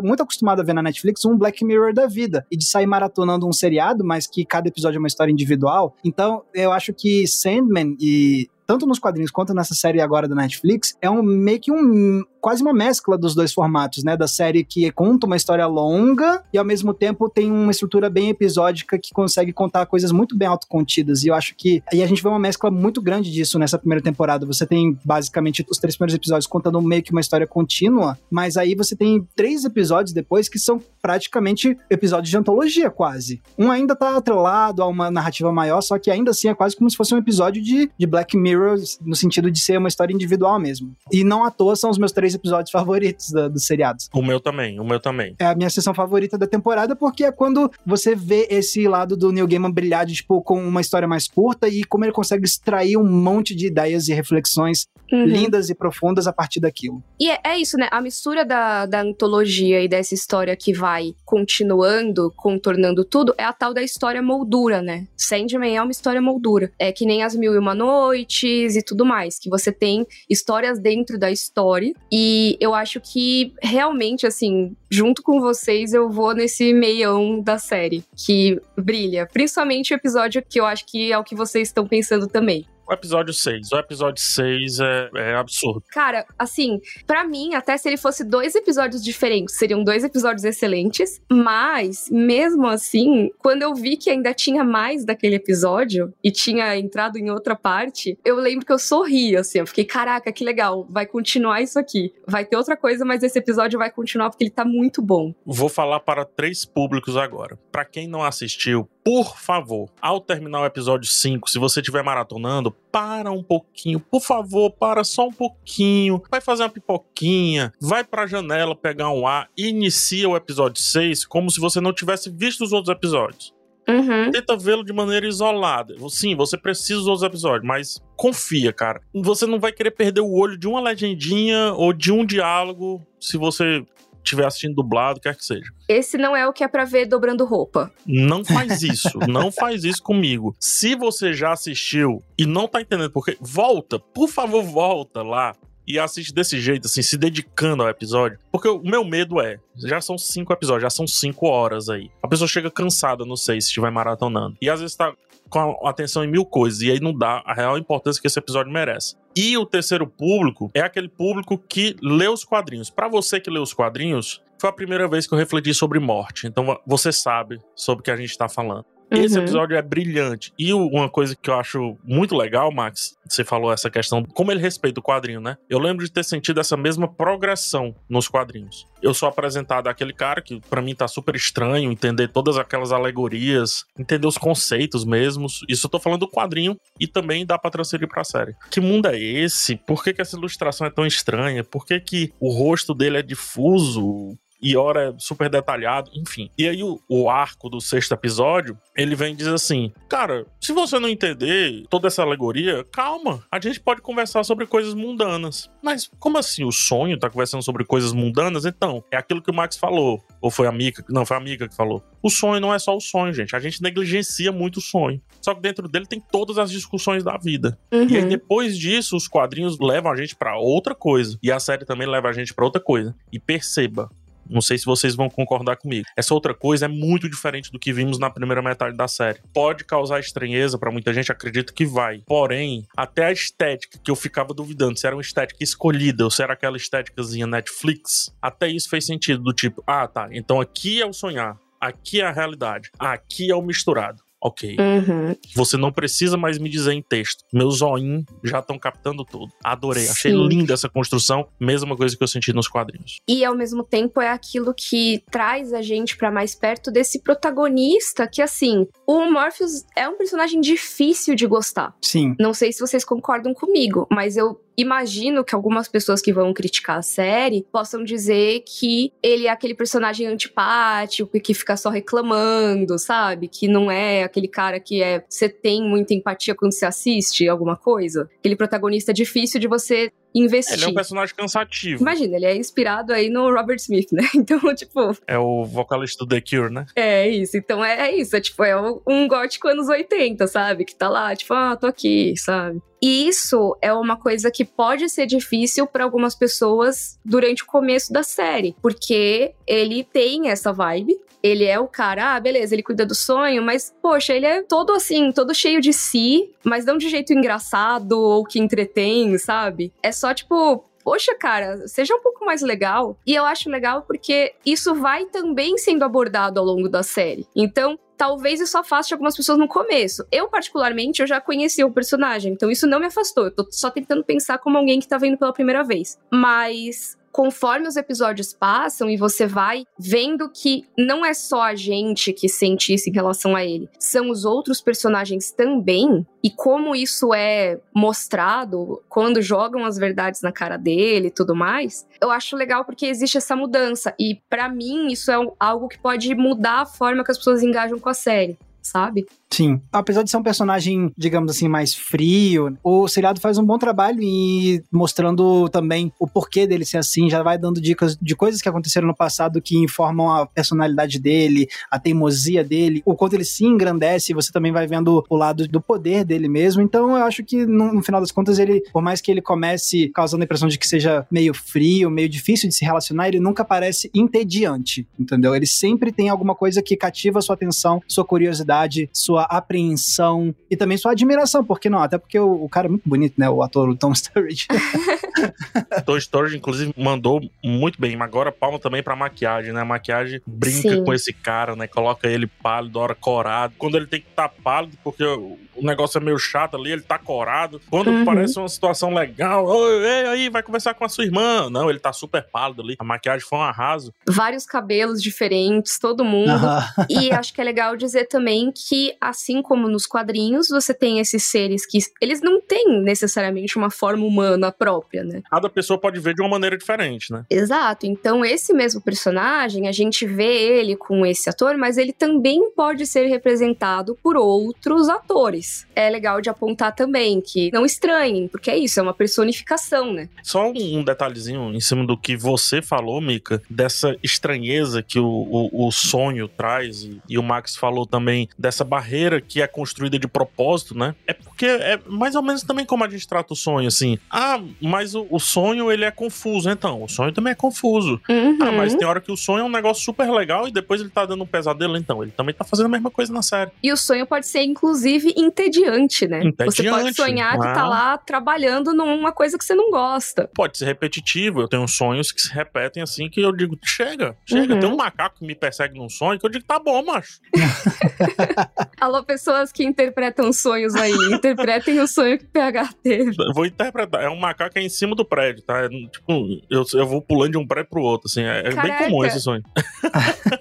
muito acostumado a ver na Netflix um Black Mirror da vida, e de sair maratonando um seriado, mas que cada episódio é uma história individual. Então, eu acho que Sandman e tanto nos quadrinhos quanto nessa série agora da Netflix, é um meio que um quase uma mescla dos dois formatos, né? Da série que conta uma história longa e ao mesmo tempo tem uma estrutura bem episódica que consegue contar coisas muito bem autocontidas. E eu acho que aí a gente vê uma mescla muito grande disso nessa primeira temporada. Você tem basicamente os três primeiros episódios contando meio que uma história contínua, mas aí você tem três episódios depois que são praticamente episódios de antologia, quase. Um ainda tá atrelado a uma narrativa maior, só que ainda assim é quase como se fosse um episódio de, de Black Mirror, no sentido de ser uma história individual mesmo. E não à toa são os meus três episódios favoritos da, dos seriados. O meu também, o meu também. É a minha sessão favorita da temporada, porque é quando você vê esse lado do Neil Gaiman brilhar, de, tipo, com uma história mais curta e como ele consegue extrair um monte de ideias e reflexões uhum. lindas e profundas a partir daquilo. E é, é, isso, né? A mistura da, da antologia e dessa história que vai continuando, contornando tudo, é a tal da história moldura, né? Sandman é uma história moldura. É que nem as Mil e Uma Noites e tudo mais, que você tem histórias dentro da história e eu acho que realmente, assim, junto com vocês, eu vou nesse meião da série, que brilha. Principalmente o episódio que eu acho que é o que vocês estão pensando também. O episódio 6. O episódio 6 é, é absurdo. Cara, assim, para mim, até se ele fosse dois episódios diferentes, seriam dois episódios excelentes. Mas, mesmo assim, quando eu vi que ainda tinha mais daquele episódio e tinha entrado em outra parte, eu lembro que eu sorri, assim. Eu fiquei, caraca, que legal, vai continuar isso aqui. Vai ter outra coisa, mas esse episódio vai continuar porque ele tá muito bom. Vou falar para três públicos agora. Para quem não assistiu, por favor, ao terminar o episódio 5, se você estiver maratonando, para um pouquinho, por favor, para só um pouquinho. Vai fazer uma pipoquinha, vai pra janela pegar um ar e inicia o episódio 6 como se você não tivesse visto os outros episódios. Uhum. Tenta vê-lo de maneira isolada. Sim, você precisa dos outros episódios, mas confia, cara. Você não vai querer perder o olho de uma legendinha ou de um diálogo se você estiver assistindo dublado, quer que seja. Esse não é o que é pra ver dobrando roupa. Não faz isso. não faz isso comigo. Se você já assistiu e não tá entendendo porque, volta. Por favor, volta lá e assiste desse jeito, assim, se dedicando ao episódio. Porque o meu medo é, já são cinco episódios, já são cinco horas aí. A pessoa chega cansada, não sei, se estiver maratonando. E às vezes tá com atenção em mil coisas, e aí não dá a real importância que esse episódio merece. E o terceiro público é aquele público que lê os quadrinhos. Para você que lê os quadrinhos, foi a primeira vez que eu refleti sobre morte. Então você sabe sobre o que a gente tá falando. Esse Uhum. episódio é brilhante. E uma coisa que eu acho muito legal, Max, você falou essa questão, como ele respeita o quadrinho, né? Eu lembro de ter sentido essa mesma progressão nos quadrinhos. Eu sou apresentado àquele cara que pra mim tá super estranho entender todas aquelas alegorias, entender os conceitos mesmos. Isso eu tô falando do quadrinho e também dá pra transferir pra série. Que mundo é esse? Por que, que essa ilustração é tão estranha? Por que, que o rosto dele é difuso? E hora é super detalhado, enfim. E aí o, o arco do sexto episódio, ele vem e diz assim: Cara, se você não entender toda essa alegoria, calma, a gente pode conversar sobre coisas mundanas. Mas como assim o sonho tá conversando sobre coisas mundanas? Então, é aquilo que o Max falou. Ou foi a Mika? Não, foi a Mika que falou. O sonho não é só o sonho, gente. A gente negligencia muito o sonho. Só que dentro dele tem todas as discussões da vida. E aí, Uhum. depois disso, os quadrinhos levam a gente pra outra coisa. E a série também leva a gente pra outra coisa. E perceba. Não sei se vocês vão concordar comigo. Essa outra coisa é muito diferente do que vimos na primeira metade da série. Pode causar estranheza pra muita gente, acredito que vai. Porém, até a estética, que eu ficava duvidando se era uma estética escolhida ou se era aquela estéticazinha Netflix, até isso fez sentido. Do tipo, ah, tá, então aqui é o sonhar, aqui é a realidade, aqui é o misturado. Ok. Uhum. Você não precisa mais me dizer em texto. Meus zoinhos já estão captando tudo. Adorei. Achei Sim. linda essa construção. Mesma coisa que eu senti nos quadrinhos. E ao mesmo tempo é aquilo que traz a gente pra mais perto desse protagonista que assim, o Morpheus é um personagem difícil de gostar. Sim. Não sei se vocês concordam comigo, mas eu imagino que algumas pessoas que vão criticar a série possam dizer que ele é aquele personagem antipático e que fica só reclamando, sabe? Que não é aquele cara que é você tem muita empatia quando você assiste alguma coisa. Aquele protagonista difícil de você investir. Ele é um personagem cansativo. Imagina, ele é inspirado aí no Robert Smith, né? Então, tipo, É o vocalista do The Cure, né? é isso. Então é, é isso. É tipo, é um- um gótico anos 80, sabe? Que tá lá, tipo, ah, tô aqui, sabe? E isso é uma coisa que pode ser difícil pra algumas pessoas durante o começo da série, porque ele tem essa vibe. Ele é o cara, ah, beleza, ele cuida do sonho, mas, poxa, ele é todo assim, todo cheio de si, mas não de jeito engraçado ou que entretém, sabe? É só tipo, poxa, cara, seja um pouco mais legal. E eu acho legal porque isso vai também sendo abordado ao longo da série. Então, talvez isso afaste algumas pessoas no começo. Eu, particularmente, eu já conhecia o personagem, então isso não me afastou. Eu tô só tentando pensar como alguém que tá vendo pela primeira vez. Mas. Conforme os episódios passam e você vai vendo que não é só a gente que sente isso em relação a ele, são os outros personagens também, e como isso é mostrado quando jogam as verdades na cara dele e tudo mais, eu acho legal porque existe essa mudança. E pra mim, isso é algo que pode mudar a forma que as pessoas engajam com a série. Sabe? Sim. Apesar de ser um personagem, digamos assim, mais frio, o seriado faz um bom trabalho em mostrando também o porquê dele ser assim, já vai dando dicas de coisas que aconteceram no passado que informam a personalidade dele, a teimosia dele, o quanto ele se engrandece, você também vai vendo o lado do poder dele mesmo. Então eu acho que no, no final das contas ele, por mais que ele comece causando a impressão de que seja meio frio, meio difícil de se relacionar, ele nunca parece entediante, entendeu? Ele sempre tem alguma coisa que cativa sua atenção, sua curiosidade, sua apreensão e também sua admiração, por que não? Até porque o, o cara é muito bonito, né? O ator o Tom Sturridge. Toy Story, inclusive, mandou muito bem. Mas agora palma também pra maquiagem, né? A maquiagem brinca Sim. com esse cara, né? Coloca ele pálido, hora corado. Quando ele tem que estar pálido, porque o o negócio é meio chato ali, ele tá corado. Quando Uhum. parece uma situação legal, "Oi, ei, aí, vai conversar com a sua irmã. Não, ele tá super pálido ali. A maquiagem foi um arraso. Vários cabelos diferentes, todo mundo. Aham. e acho que é legal dizer também que assim como nos quadrinhos, você tem esses seres que eles não têm necessariamente uma forma humana própria, né? Cada pessoa pode ver de uma maneira diferente, né? Exato. Então, esse mesmo personagem, a gente vê ele com esse ator, mas ele também pode ser representado por outros atores. É legal de apontar também que não estranhem, porque é isso, é uma personificação, né? Só um detalhezinho em cima do que você falou, Mika, dessa estranheza que o, o, o sonho traz, e, e, o Max falou também dessa barreira que é construída de propósito, né? É porque é mais ou menos também como a gente trata o sonho, assim. Ah, mas o, o sonho ele é confuso, então. O sonho também é confuso. Uhum. Ah, mas tem hora que o sonho é um negócio super legal e depois ele tá dando um pesadelo, então. Ele também tá fazendo a mesma coisa na série. E o sonho pode ser, inclusive, entediante, né? Entediante. Você pode sonhar que tá Ah. lá trabalhando numa coisa que você não gosta. Pode ser repetitivo. Eu tenho sonhos que se repetem assim que eu digo, chega, chega. Uhum. Tem um macaco que me persegue num sonho que eu digo, tá bom, macho. Alô, pessoas que interpretam sonhos aí. Interpretem o sonho que o PH teve. Eu vou interpretar. É um macaco é em cima do prédio, tá? É, tipo, eu, eu vou pulando de um prédio pro outro, assim. É, é bem comum esse sonho.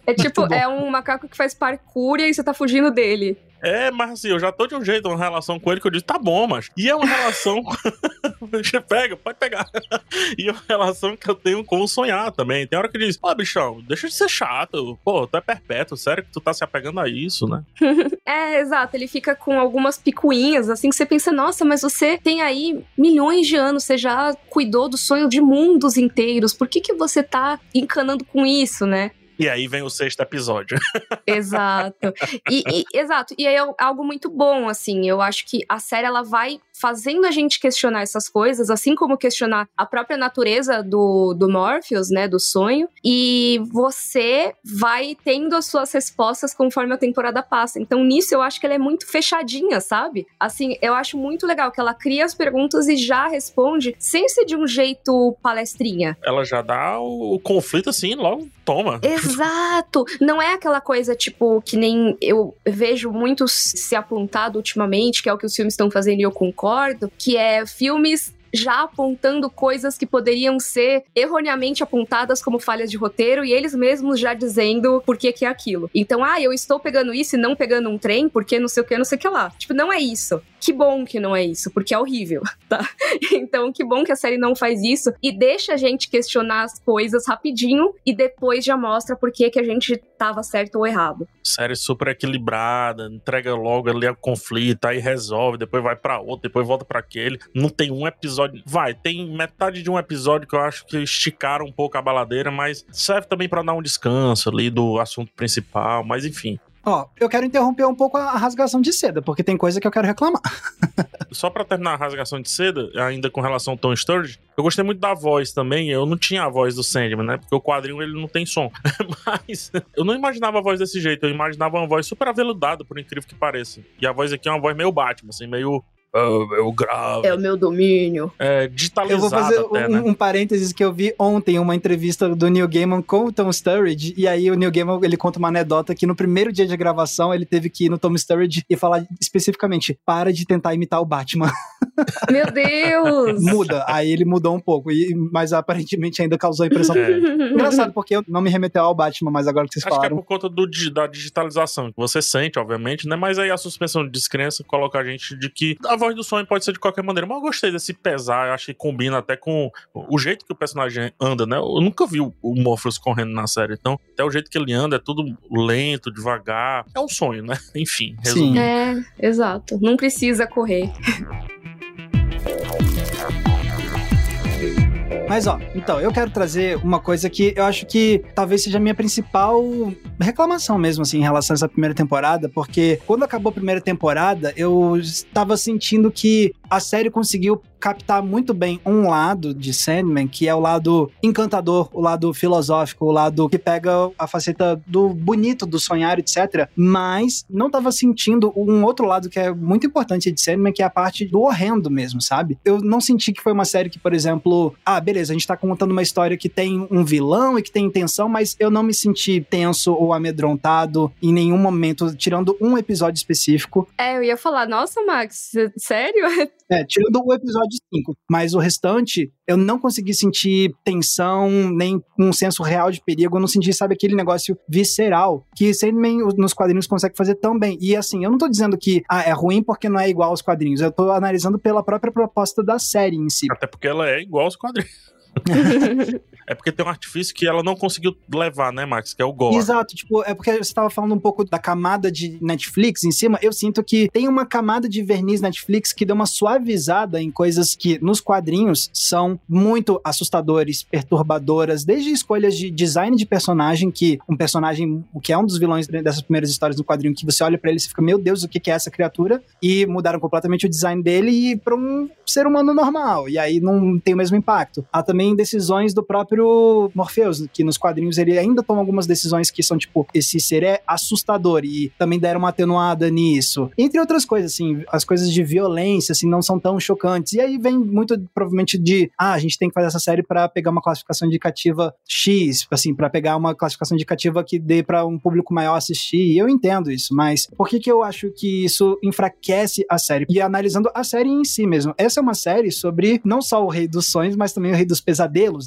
É tipo, é um macaco que faz parkour e aí você tá fugindo dele. É, mas assim, eu já tô de um jeito, uma relação com ele que eu digo, tá bom, mas. E é uma relação. Você pega, pode pegar. E é uma relação que eu tenho com sonhar também. Tem hora que diz, pô, bichão, deixa de ser chato. Pô, tu é perpétuo, sério que tu tá se apegando a isso, né? É, exato. Ele fica com algumas picuinhas, assim, que você pensa, nossa, mas você tem aí milhões de anos, você já cuidou do sonho de mundos inteiros. Por que, que você tá encanando com isso, né? E aí vem o sexto episódio. Exato. E, e- exato. E aí é algo muito bom, assim. Eu acho que a série ela vai fazendo a gente questionar essas coisas, assim como questionar a própria natureza do, do Morpheus, né? Do sonho. E você vai tendo as suas respostas conforme a temporada passa. Então, nisso, eu acho que ela é muito fechadinha, sabe? Assim, eu acho muito legal que ela cria as perguntas e já responde sem ser de um jeito palestrinha. Ela já dá o, o conflito assim, logo toma. Exato! Não é aquela coisa, tipo, que nem eu vejo muito se apontado ultimamente, que é o que os filmes estão fazendo e eu concordo, que é filmes já apontando coisas que poderiam ser erroneamente apontadas como falhas de roteiro e eles mesmos já dizendo por que que é aquilo. Então, ah, eu estou pegando isso e não pegando um trem porque não sei o que, não sei o que lá. Tipo, não é isso. Que bom que não é isso, porque é horrível, tá? Então, que bom que a série não faz isso e deixa a gente questionar as coisas rapidinho e depois já mostra por que que a gente tava certo ou errado. Série super equilibrada, entrega logo ali o conflito, aí resolve, depois vai pra outro, depois volta pra aquele. Não tem um episódio. Vai, tem metade de um episódio que eu acho que esticaram um pouco a baladeira, mas serve também pra dar um descanso ali do assunto principal, mas enfim. Ó, eu quero interromper um pouco a rasgação de seda, porque tem coisa que eu quero reclamar. Só pra terminar a rasgação de seda, ainda com relação ao Tom Sturridge, eu gostei muito da voz também. Eu não tinha a voz do Sandman, né? Porque o quadrinho ele não tem som. Mas eu não imaginava a voz desse jeito. Eu imaginava uma voz super aveludada, por incrível que pareça. E a voz aqui é uma voz meio Batman, assim, meio. Ah, meio grave. É o meu domínio. É, Eu digitalizada vou fazer até, um, né? um parênteses que eu vi ontem, uma entrevista do Neil Gaiman com o Tom Sturridge, e aí o Neil Gaiman, ele conta uma anedota que no primeiro dia de gravação, ele teve que ir no Tom Sturridge e falar especificamente, para de tentar imitar o Batman. Meu Deus! Muda. Aí ele mudou um pouco, e, mas aparentemente ainda causou impressão. É. Engraçado, porque eu não me remeteu ao Batman, mas agora que vocês Acho que é falaram... por conta do, da digitalização, que você sente, obviamente, né? Mas aí a suspensão de descrença coloca a gente de que a voz do sonho pode ser de qualquer maneira. Mas eu gostei desse pesar, eu acho que combina até com o jeito que o personagem anda, né? Eu nunca vi o, o Morpheus correndo na série, então até o jeito que ele anda é tudo lento, devagar. É um sonho, né? Enfim, resumindo. É, exato. Não precisa correr. Mas ó, então, eu quero trazer uma coisa que eu acho que talvez seja a minha principal reclamação mesmo, assim, em relação a essa primeira temporada, porque quando acabou a primeira temporada, eu estava sentindo que a série conseguiu captar muito bem um lado de Sandman, que é o lado encantador, o lado filosófico, o lado que pega a faceta do bonito, do sonhar, etc. Mas não tava sentindo um outro lado que é muito importante de Sandman, que é a parte do horrendo mesmo, sabe? Eu não senti que foi uma série que, por exemplo, ah, beleza, a gente tá contando uma história que tem um vilão e que tem intenção, mas eu não me senti tenso ou amedrontado em nenhum momento, tirando um episódio específico. É, eu ia falar, nossa, Max, sério? É, tirando o episódio episódio 5. Mas o restante, eu não consegui sentir tensão, nem um senso real de perigo. Eu não senti, sabe, aquele negócio visceral que Sandman nos quadrinhos consegue fazer tão bem. E assim, eu não tô dizendo que ah, é ruim porque não é igual aos quadrinhos. Eu tô analisando pela própria proposta da série em si. Até porque ela é igual aos quadrinhos. é porque tem um artifício que ela não conseguiu levar, né, Max? Que é o gore. Exato, tipo, é porque você estava falando um pouco da camada de Netflix em cima. Eu sinto que tem uma camada de verniz Netflix que deu uma suavizada em coisas que nos quadrinhos são muito assustadores, perturbadoras, desde escolhas de design de personagem, que um personagem, o que é um dos vilões dessas primeiras histórias do quadrinho, que você olha para ele e fica, meu Deus, o que é essa criatura? E mudaram completamente o design dele e para um ser humano normal. E aí não tem o mesmo impacto. Há também também decisões do próprio Morpheus, que nos quadrinhos ele ainda toma algumas decisões que são tipo, esse ser é assustador e também deram uma atenuada nisso. Entre outras coisas, assim, as coisas de violência, assim, não são tão chocantes. E aí vem muito, provavelmente, de, ah, a gente tem que fazer essa série para pegar uma classificação indicativa X, assim, para pegar uma classificação indicativa que dê para um público maior assistir. E eu entendo isso, mas por que que eu acho que isso enfraquece a série? E analisando a série em si mesmo. Essa é uma série sobre não só o Rei dos Sonhos, mas também o Rei dos pesadelos,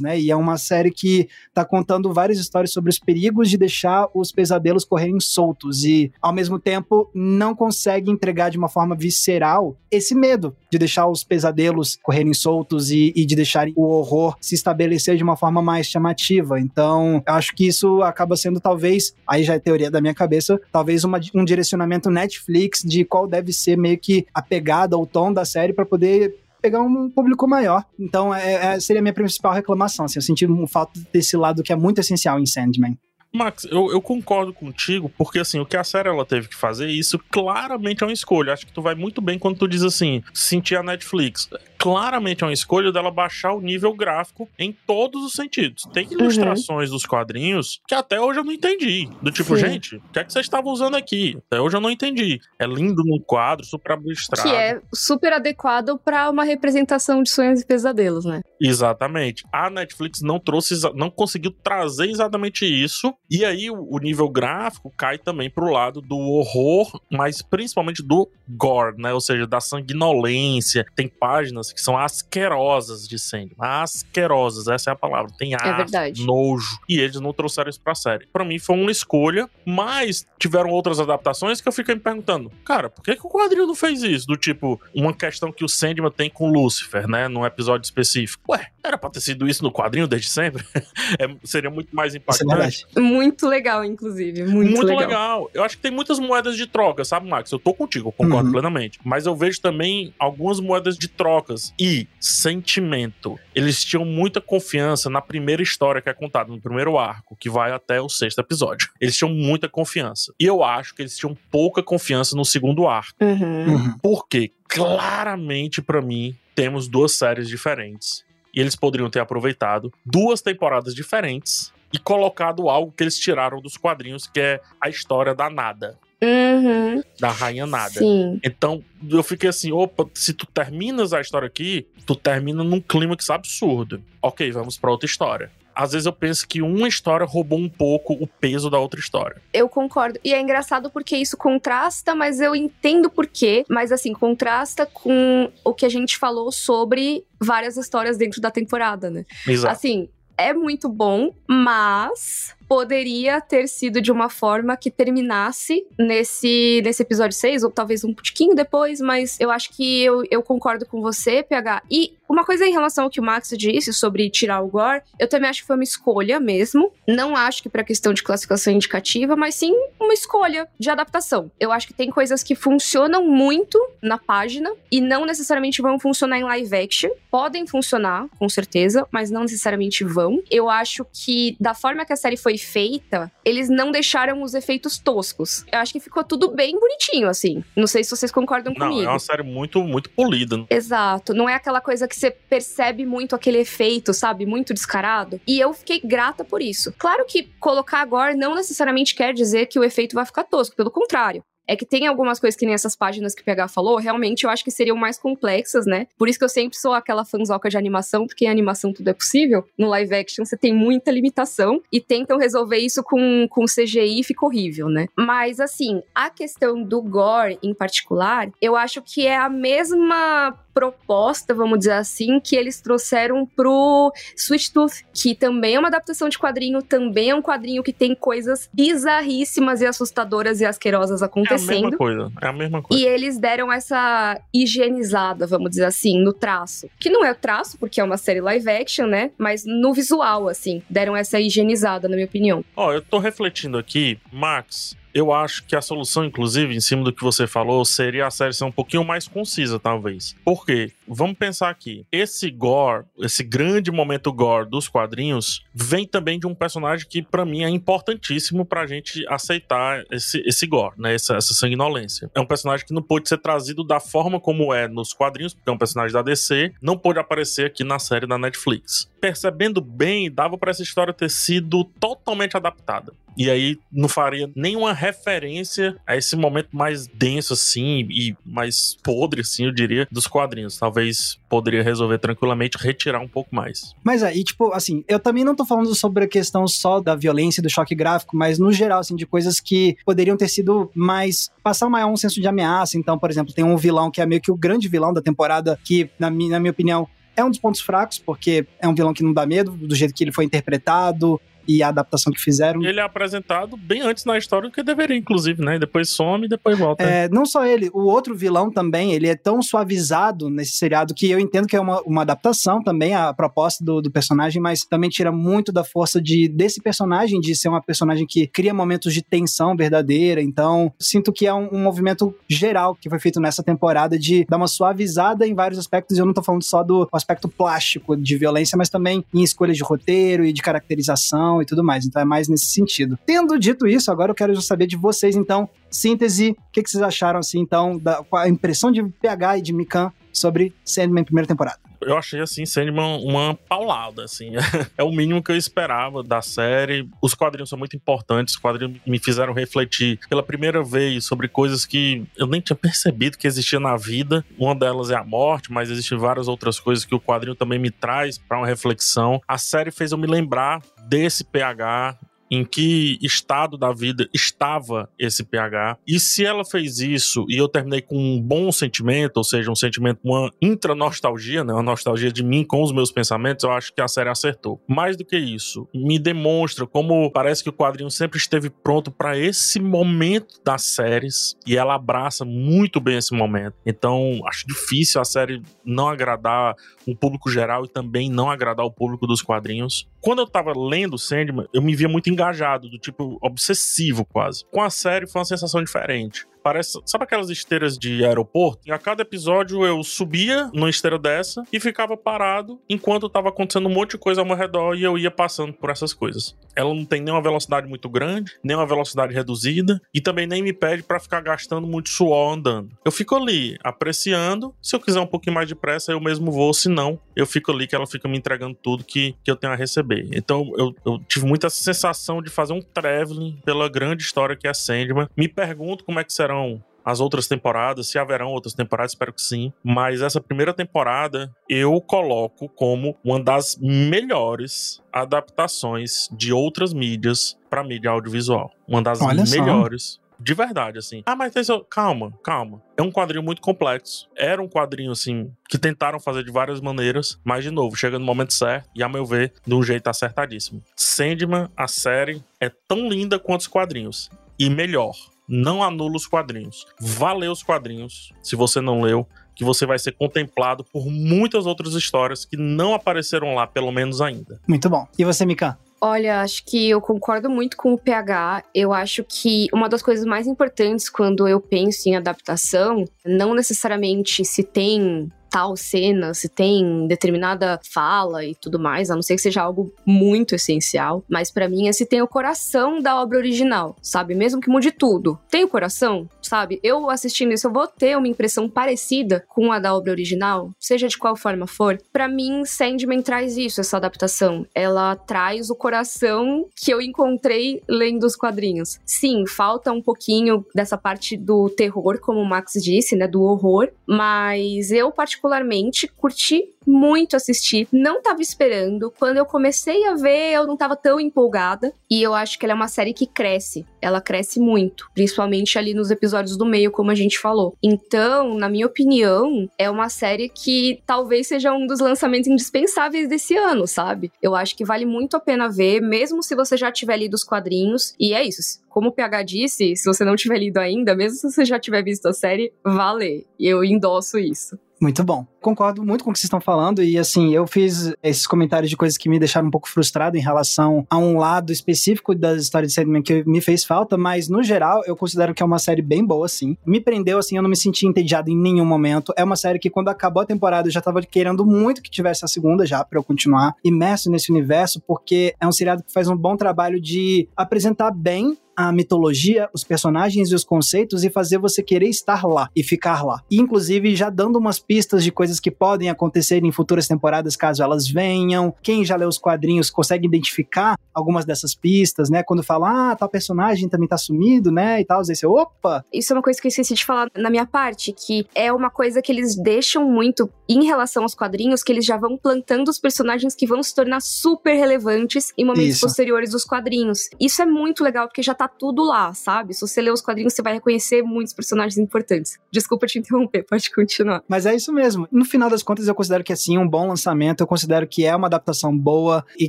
né? E é uma série que tá contando várias histórias sobre os perigos de deixar os pesadelos correrem soltos e, ao mesmo tempo, não consegue entregar de uma forma visceral esse medo de deixar os pesadelos correrem soltos e, e de deixar o horror se estabelecer de uma forma mais chamativa. Então, acho que isso acaba sendo talvez, aí já é teoria da minha cabeça, talvez uma, um direcionamento Netflix de qual deve ser meio que a pegada, o tom da série para poder pegar um público maior. Então, é, é, seria a minha principal reclamação. Assim, eu senti um fato desse lado que é muito essencial em Sandman. Max, eu, eu, concordo contigo, porque assim, o que a série ela teve que fazer, isso claramente é uma escolha. Acho que tu vai muito bem quando tu diz assim, sentir a Netflix claramente é uma escolha dela baixar o nível gráfico em todos os sentidos. Tem uhum. ilustrações uhum. dos quadrinhos que até hoje eu não entendi. Do tipo, Sim. gente, o que é que vocês estavam usando aqui? Até hoje eu não entendi. É lindo no quadro, super abstrato. Que é super adequado para uma representação de sonhos e pesadelos, né? Exatamente. A Netflix não trouxe, não conseguiu trazer exatamente isso. E aí o nível gráfico cai também pro lado do horror, mas principalmente do gore, né? Ou seja, da sanguinolência. Tem páginas que são asquerosas de Sandman. Asquerosas, essa é a palavra. Tem ar, é nojo. E eles não trouxeram isso pra série. Pra mim foi uma escolha, mas tiveram outras adaptações que eu fiquei me perguntando, cara, por que, que o quadrinho não fez isso? Do tipo, uma questão que o Sandman tem com Lucifer, né? Num episódio específico. Ué, era pra ter sido isso no quadrinho desde sempre? é, seria muito mais é impactante. É muito legal, inclusive. Muito, muito legal. legal. Eu acho que tem muitas moedas de troca, sabe, Max? Eu tô contigo, eu concordo uhum. plenamente. Mas eu vejo também algumas moedas de trocas e sentimento. Eles tinham muita confiança na primeira história que é contada, no primeiro arco, que vai até o sexto episódio. Eles tinham muita confiança. E eu acho que eles tinham pouca confiança no segundo arco. Uhum. Uhum. Por quê? Claramente, para mim, temos duas séries diferentes. E eles poderiam ter aproveitado duas temporadas diferentes e colocado algo que eles tiraram dos quadrinhos, que é a história da nada. Uhum. Da Rainha Nada. Sim. Então, eu fiquei assim, opa, se tu terminas a história aqui, tu termina num clímax absurdo. Ok, vamos para outra história às vezes eu penso que uma história roubou um pouco o peso da outra história. Eu concordo. E é engraçado porque isso contrasta, mas eu entendo por quê. Mas assim, contrasta com o que a gente falou sobre várias histórias dentro da temporada, né? Exato. Assim, é muito bom, mas poderia ter sido de uma forma que terminasse nesse, nesse episódio 6, ou talvez um pouquinho depois, mas eu acho que eu, eu concordo com você, PH. E uma coisa em relação ao que o Max disse sobre tirar o gore, eu também acho que foi uma escolha mesmo. Não acho que para questão de classificação indicativa, mas sim uma escolha de adaptação. Eu acho que tem coisas que funcionam muito na página e não necessariamente vão funcionar em live action. Podem funcionar, com certeza, mas não necessariamente vão. Eu acho que da forma que a série foi feita, eles não deixaram os efeitos toscos. Eu acho que ficou tudo bem bonitinho, assim. Não sei se vocês concordam não, comigo. É uma série muito, muito polida. Exato. Não é aquela coisa que você percebe muito aquele efeito, sabe? Muito descarado. E eu fiquei grata por isso. Claro que colocar agora não necessariamente quer dizer que o efeito vai ficar tosco, pelo contrário é que tem algumas coisas que nem essas páginas que o PH falou, realmente eu acho que seriam mais complexas, né? Por isso que eu sempre sou aquela fanzoca de animação, porque em animação tudo é possível. No live action você tem muita limitação e tentam resolver isso com, com CGI e fica horrível, né? Mas assim, a questão do gore em particular, eu acho que é a mesma proposta, vamos dizer assim, que eles trouxeram pro Sweet Tooth, que também é uma adaptação de quadrinho, também é um quadrinho que tem coisas bizarríssimas e assustadoras e asquerosas acontecendo. É a mesma coisa, é a mesma coisa. E eles deram essa higienizada, vamos dizer assim, no traço. Que não é o traço, porque é uma série live action, né? Mas no visual, assim, deram essa higienizada, na minha opinião. Ó, oh, eu tô refletindo aqui, Max, eu acho que a solução, inclusive, em cima do que você falou, seria a série ser um pouquinho mais concisa, talvez. Por quê? Vamos pensar aqui. Esse gore, esse grande momento gore dos quadrinhos, vem também de um personagem que, para mim, é importantíssimo pra gente aceitar esse, esse gore, né? Essa, essa sanguinolência. É um personagem que não pôde ser trazido da forma como é nos quadrinhos, porque é um personagem da DC, não pôde aparecer aqui na série da Netflix. Percebendo bem, dava para essa história ter sido totalmente adaptada. E aí não faria nenhuma referência a esse momento mais denso, assim, e mais podre, assim, eu diria, dos quadrinhos. Talvez poderia resolver tranquilamente retirar um pouco mais. Mas aí, tipo, assim, eu também não tô falando sobre a questão só da violência e do choque gráfico, mas no geral, assim, de coisas que poderiam ter sido mais. passar maior um senso de ameaça. Então, por exemplo, tem um vilão que é meio que o grande vilão da temporada, que, na minha, na minha opinião, é um dos pontos fracos, porque é um vilão que não dá medo, do jeito que ele foi interpretado e a adaptação que fizeram. Ele é apresentado bem antes na história do que deveria, inclusive, né? depois some e depois volta. É, não só ele, o outro vilão também, ele é tão suavizado nesse seriado que eu entendo que é uma, uma adaptação também a proposta do, do personagem, mas também tira muito da força de desse personagem, de ser uma personagem que cria momentos de tensão verdadeira. Então, sinto que é um, um movimento geral que foi feito nessa temporada de dar uma suavizada em vários aspectos. Eu não tô falando só do aspecto plástico de violência, mas também em escolhas de roteiro e de caracterização e tudo mais. Então é mais nesse sentido. Tendo dito isso, agora eu quero saber de vocês, então, síntese, o que, que vocês acharam, assim, então, da a impressão de PH e de Mikan sobre Sandman primeira temporada? eu achei assim Sandman uma paulada, assim. é o mínimo que eu esperava da série. Os quadrinhos são muito importantes, os quadrinhos me fizeram refletir pela primeira vez sobre coisas que eu nem tinha percebido que existia na vida. Uma delas é a morte, mas existem várias outras coisas que o quadrinho também me traz para uma reflexão. A série fez eu me lembrar desse PH em que estado da vida estava esse pH. E se ela fez isso e eu terminei com um bom sentimento, ou seja, um sentimento, uma intra-nostalgia, né? uma nostalgia de mim com os meus pensamentos, eu acho que a série acertou. Mais do que isso, me demonstra como parece que o quadrinho sempre esteve pronto para esse momento das séries e ela abraça muito bem esse momento. Então, acho difícil a série não agradar o público geral e também não agradar o público dos quadrinhos. Quando eu tava lendo Sandman, eu me via muito engajado, do tipo obsessivo quase. Com a série foi uma sensação diferente parece. Sabe aquelas esteiras de aeroporto? E a cada episódio eu subia numa esteira dessa e ficava parado enquanto tava acontecendo um monte de coisa ao meu redor e eu ia passando por essas coisas. Ela não tem nem uma velocidade muito grande, nem uma velocidade reduzida e também nem me pede para ficar gastando muito suor andando. Eu fico ali apreciando. Se eu quiser um pouquinho mais de pressa, eu mesmo vou. Se não, eu fico ali que ela fica me entregando tudo que, que eu tenho a receber. Então eu, eu tive muita sensação de fazer um traveling pela grande história que é Sandman. Me pergunto como é que serão haverão as outras temporadas, se haverão outras temporadas, espero que sim. Mas essa primeira temporada eu coloco como uma das melhores adaptações de outras mídias para mídia audiovisual. Uma das Olha melhores. Só. De verdade, assim. Ah, mas calma, calma. É um quadrinho muito complexo. Era um quadrinho, assim, que tentaram fazer de várias maneiras, mas, de novo, chega no momento certo e, a meu ver, de um jeito acertadíssimo. Sandman, a série, é tão linda quanto os quadrinhos. E melhor não anula os quadrinhos. Vá ler os quadrinhos, se você não leu, que você vai ser contemplado por muitas outras histórias que não apareceram lá, pelo menos ainda. Muito bom. E você, Mika? Olha, acho que eu concordo muito com o PH. Eu acho que uma das coisas mais importantes quando eu penso em adaptação, não necessariamente se tem tal cena, se tem determinada fala e tudo mais, a não ser que seja algo muito essencial. Mas para mim é se tem o coração da obra original, sabe? Mesmo que mude tudo. Tem o coração, sabe? Eu assistindo isso, eu vou ter uma impressão parecida com a da obra original, seja de qual forma for. Para mim, Sandman traz isso, essa adaptação. Ela traz o coração que eu encontrei lendo os quadrinhos. Sim, falta um pouquinho dessa parte do terror, como o Max disse, né? Do horror. Mas eu, particularmente, particularmente, curti muito assistir. Não tava esperando. Quando eu comecei a ver, eu não tava tão empolgada. E eu acho que ela é uma série que cresce. Ela cresce muito. Principalmente ali nos episódios do meio, como a gente falou. Então, na minha opinião, é uma série que talvez seja um dos lançamentos indispensáveis desse ano, sabe? Eu acho que vale muito a pena ver, mesmo se você já tiver lido os quadrinhos. E é isso. Como o PH disse, se você não tiver lido ainda, mesmo se você já tiver visto a série, vale. Eu endosso isso. Muito bom. Concordo muito com o que vocês estão falando e assim, eu fiz esses comentários de coisas que me deixaram um pouco frustrado em relação a um lado específico das histórias de Sandman que me fez falta, mas no geral eu considero que é uma série bem boa, sim. Me prendeu, assim, eu não me senti entediado em nenhum momento. É uma série que quando acabou a temporada eu já tava querendo muito que tivesse a segunda já para eu continuar imerso nesse universo, porque é um seriado que faz um bom trabalho de apresentar bem a mitologia, os personagens e os conceitos e fazer você querer estar lá e ficar lá. E, inclusive, já dando umas pistas de coisas que podem acontecer em futuras temporadas caso elas venham. Quem já leu os quadrinhos consegue identificar algumas dessas pistas, né? Quando fala, ah, tal personagem também tá sumido, né? E tal, você, opa! Isso é uma coisa que eu esqueci de falar na minha parte, que é uma coisa que eles deixam muito em relação aos quadrinhos, que eles já vão plantando os personagens que vão se tornar super relevantes em momentos Isso. posteriores dos quadrinhos. Isso é muito legal, porque já tá tudo lá, sabe? Se você ler os quadrinhos, você vai reconhecer muitos personagens importantes. Desculpa te interromper, pode continuar. Mas é isso mesmo. No final das contas, eu considero que é sim um bom lançamento, eu considero que é uma adaptação boa e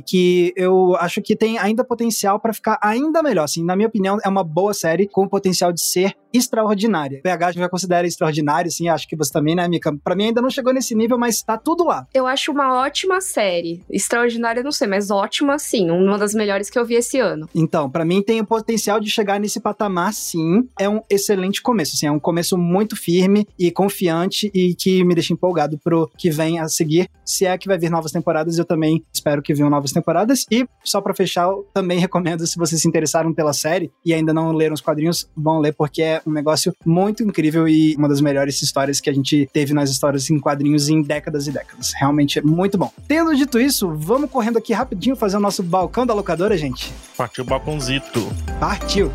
que eu acho que tem ainda potencial para ficar ainda melhor. Assim, na minha opinião, é uma boa série com o potencial de ser extraordinária. O PH já considera extraordinário, assim, acho que você também, né, Mika? Pra mim ainda não chegou nesse nível, mas tá tudo lá. Eu acho uma ótima série. Extraordinária, não sei, mas ótima, sim. Uma das melhores que eu vi esse ano. Então, para mim tem o potencial de chegar nesse patamar, sim. É um excelente começo, assim, é um começo muito firme e confiante e que me deixa empolgado pro que vem a seguir. Se é que vai vir novas temporadas, eu também espero que venham novas temporadas. E, só pra fechar, eu também recomendo, se vocês se interessaram pela série e ainda não leram os quadrinhos, vão ler, porque é um negócio muito incrível e uma das melhores histórias que a gente teve nas histórias em quadrinhos em décadas e décadas. Realmente é muito bom. Tendo dito isso, vamos correndo aqui rapidinho fazer o nosso balcão da locadora, gente. Partiu o balcãozito. Partiu.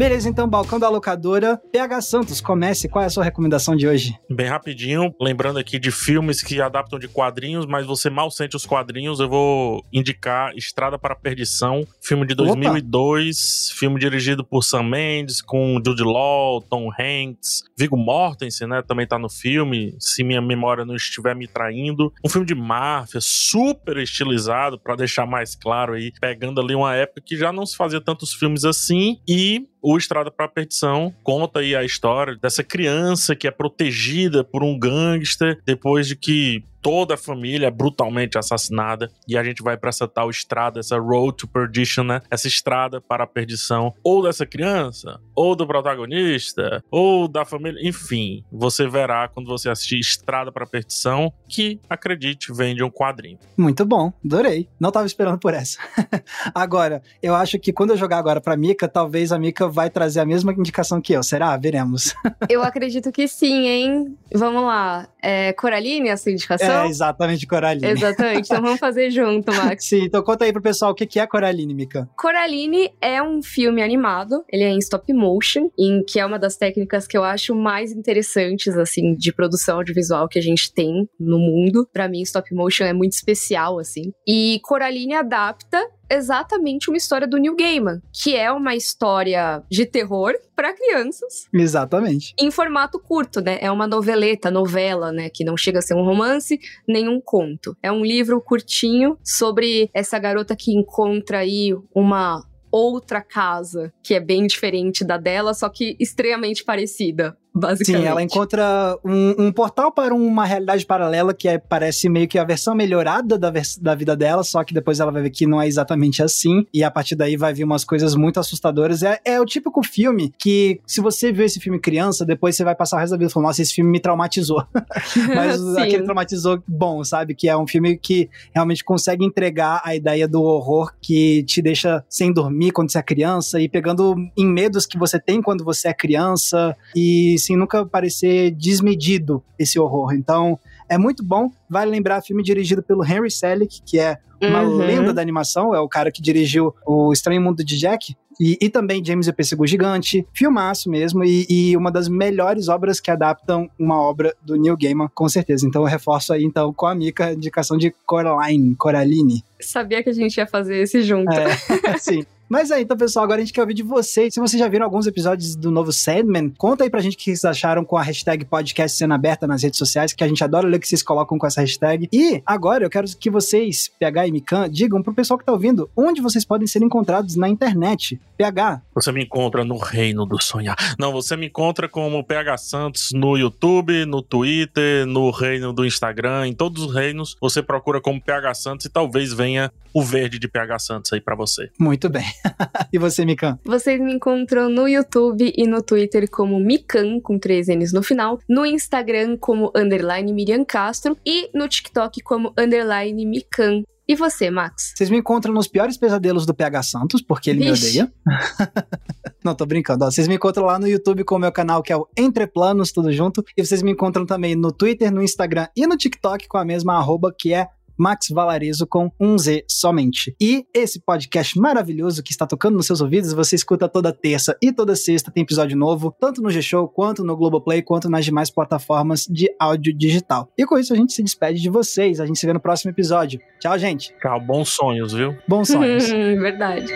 Beleza, então, balcão da locadora. PH Santos, comece. Qual é a sua recomendação de hoje? Bem rapidinho, lembrando aqui de filmes que adaptam de quadrinhos, mas você mal sente os quadrinhos, eu vou indicar Estrada para a Perdição, filme de 2002, Opa. filme dirigido por Sam Mendes, com Jude Law, Tom Hanks, Viggo Mortensen, né, também tá no filme, se minha memória não estiver me traindo. Um filme de máfia, super estilizado, para deixar mais claro aí, pegando ali uma época que já não se fazia tantos filmes assim, e o Estrada para a Perdição conta aí a história dessa criança que é protegida por um gangster depois de que toda a família é brutalmente assassinada e a gente vai para essa tal estrada, essa road to perdition, né? Essa estrada para a perdição ou dessa criança, ou do protagonista, ou da família, enfim, você verá quando você assistir Estrada para a Perdição, que acredite, vende um quadrinho. Muito bom, adorei. Não tava esperando por essa. agora, eu acho que quando eu jogar agora para Mika, talvez a Mika vai trazer a mesma indicação que eu. Será? Veremos. eu acredito que sim, hein? Vamos lá. É, Coraline, essa indicação? É, exatamente, Coraline. Exatamente, então vamos fazer junto, Max. Sim, então conta aí pro pessoal o que é Coraline, Mika. Coraline é um filme animado, ele é em stop motion, em que é uma das técnicas que eu acho mais interessantes, assim, de produção audiovisual que a gente tem no mundo. Para mim, stop motion é muito especial, assim. E Coraline adapta exatamente uma história do Neil Gaiman, que é uma história de terror para crianças. Exatamente. Em formato curto, né? É uma noveleta, novela, né? Que não chega a ser um romance, nem um conto. É um livro curtinho sobre essa garota que encontra aí uma outra casa que é bem diferente da dela, só que extremamente parecida basicamente. Sim, ela encontra um, um, portal para uma realidade paralela que é, parece meio que a versão melhorada da, vers da vida dela, só que depois ela vai ver que não é exatamente assim, e a partir daí vai vir umas coisas muito assustadoras. É, é o típico filme que, se você viu esse filme criança, depois você vai passar o resto da vida falando, nossa, esse filme me traumatizou. Mas aquele traumatizou bom, sabe? Que é um filme que realmente consegue entregar a ideia do horror que te deixa sem dormir quando você é criança e pegando em medos que você tem quando você é criança e sem nunca parecer desmedido esse horror. Então, é muito bom. Vale lembrar filme dirigido pelo Henry Selick, que é uma uhum. lenda da animação, é o cara que dirigiu O Estranho Mundo de Jack. E, e também James e o Pêssego Gigante, filmaço mesmo, e, e, uma das melhores obras que adaptam uma obra do Neil Gaiman, com certeza. Então eu reforço aí, então, com a Mika, a indicação de Coraline, Coraline. Sabia que a gente ia fazer esse junto. É, sim. Mas é, então, pessoal, agora a gente quer ouvir de vocês. Se vocês já viram alguns episódios do novo Sandman, conta aí pra gente o que vocês acharam com a hashtag podcast sendo aberta nas redes sociais, que a gente adora ler o que vocês colocam com essa hashtag. E agora eu quero que vocês, PH e Mikan, digam pro pessoal que tá ouvindo onde vocês podem ser encontrados na internet. PH. Você me encontra no reino do sonhar. Não, você me encontra como PH Santos no YouTube, no Twitter, no reino do Instagram, em todos os reinos. Você procura como PH Santos e talvez venha o verde de PH Santos aí para você. Muito bem. e você, Mikan? Vocês me encontram no YouTube e no Twitter como Mikan, com três N's no final, no Instagram como underline Miriam Castro e no TikTok como underline Mikan. E você, Max? Vocês me encontram nos piores pesadelos do PH Santos, porque ele Vixe. me odeia. Não, tô brincando. Ó, vocês me encontram lá no YouTube com o meu canal, que é o Entre Planos, tudo junto. E vocês me encontram também no Twitter, no Instagram e no TikTok com a mesma arroba, que é Max Valarezo com um Z somente. E esse podcast maravilhoso que está tocando nos seus ouvidos, você escuta toda terça e toda sexta tem episódio novo, tanto no G-Show, quanto no Globoplay, quanto nas demais plataformas de áudio digital. E com isso a gente se despede de vocês. A gente se vê no próximo episódio. Tchau, gente. Tchau, bons sonhos, viu? Bons sonhos. Verdade.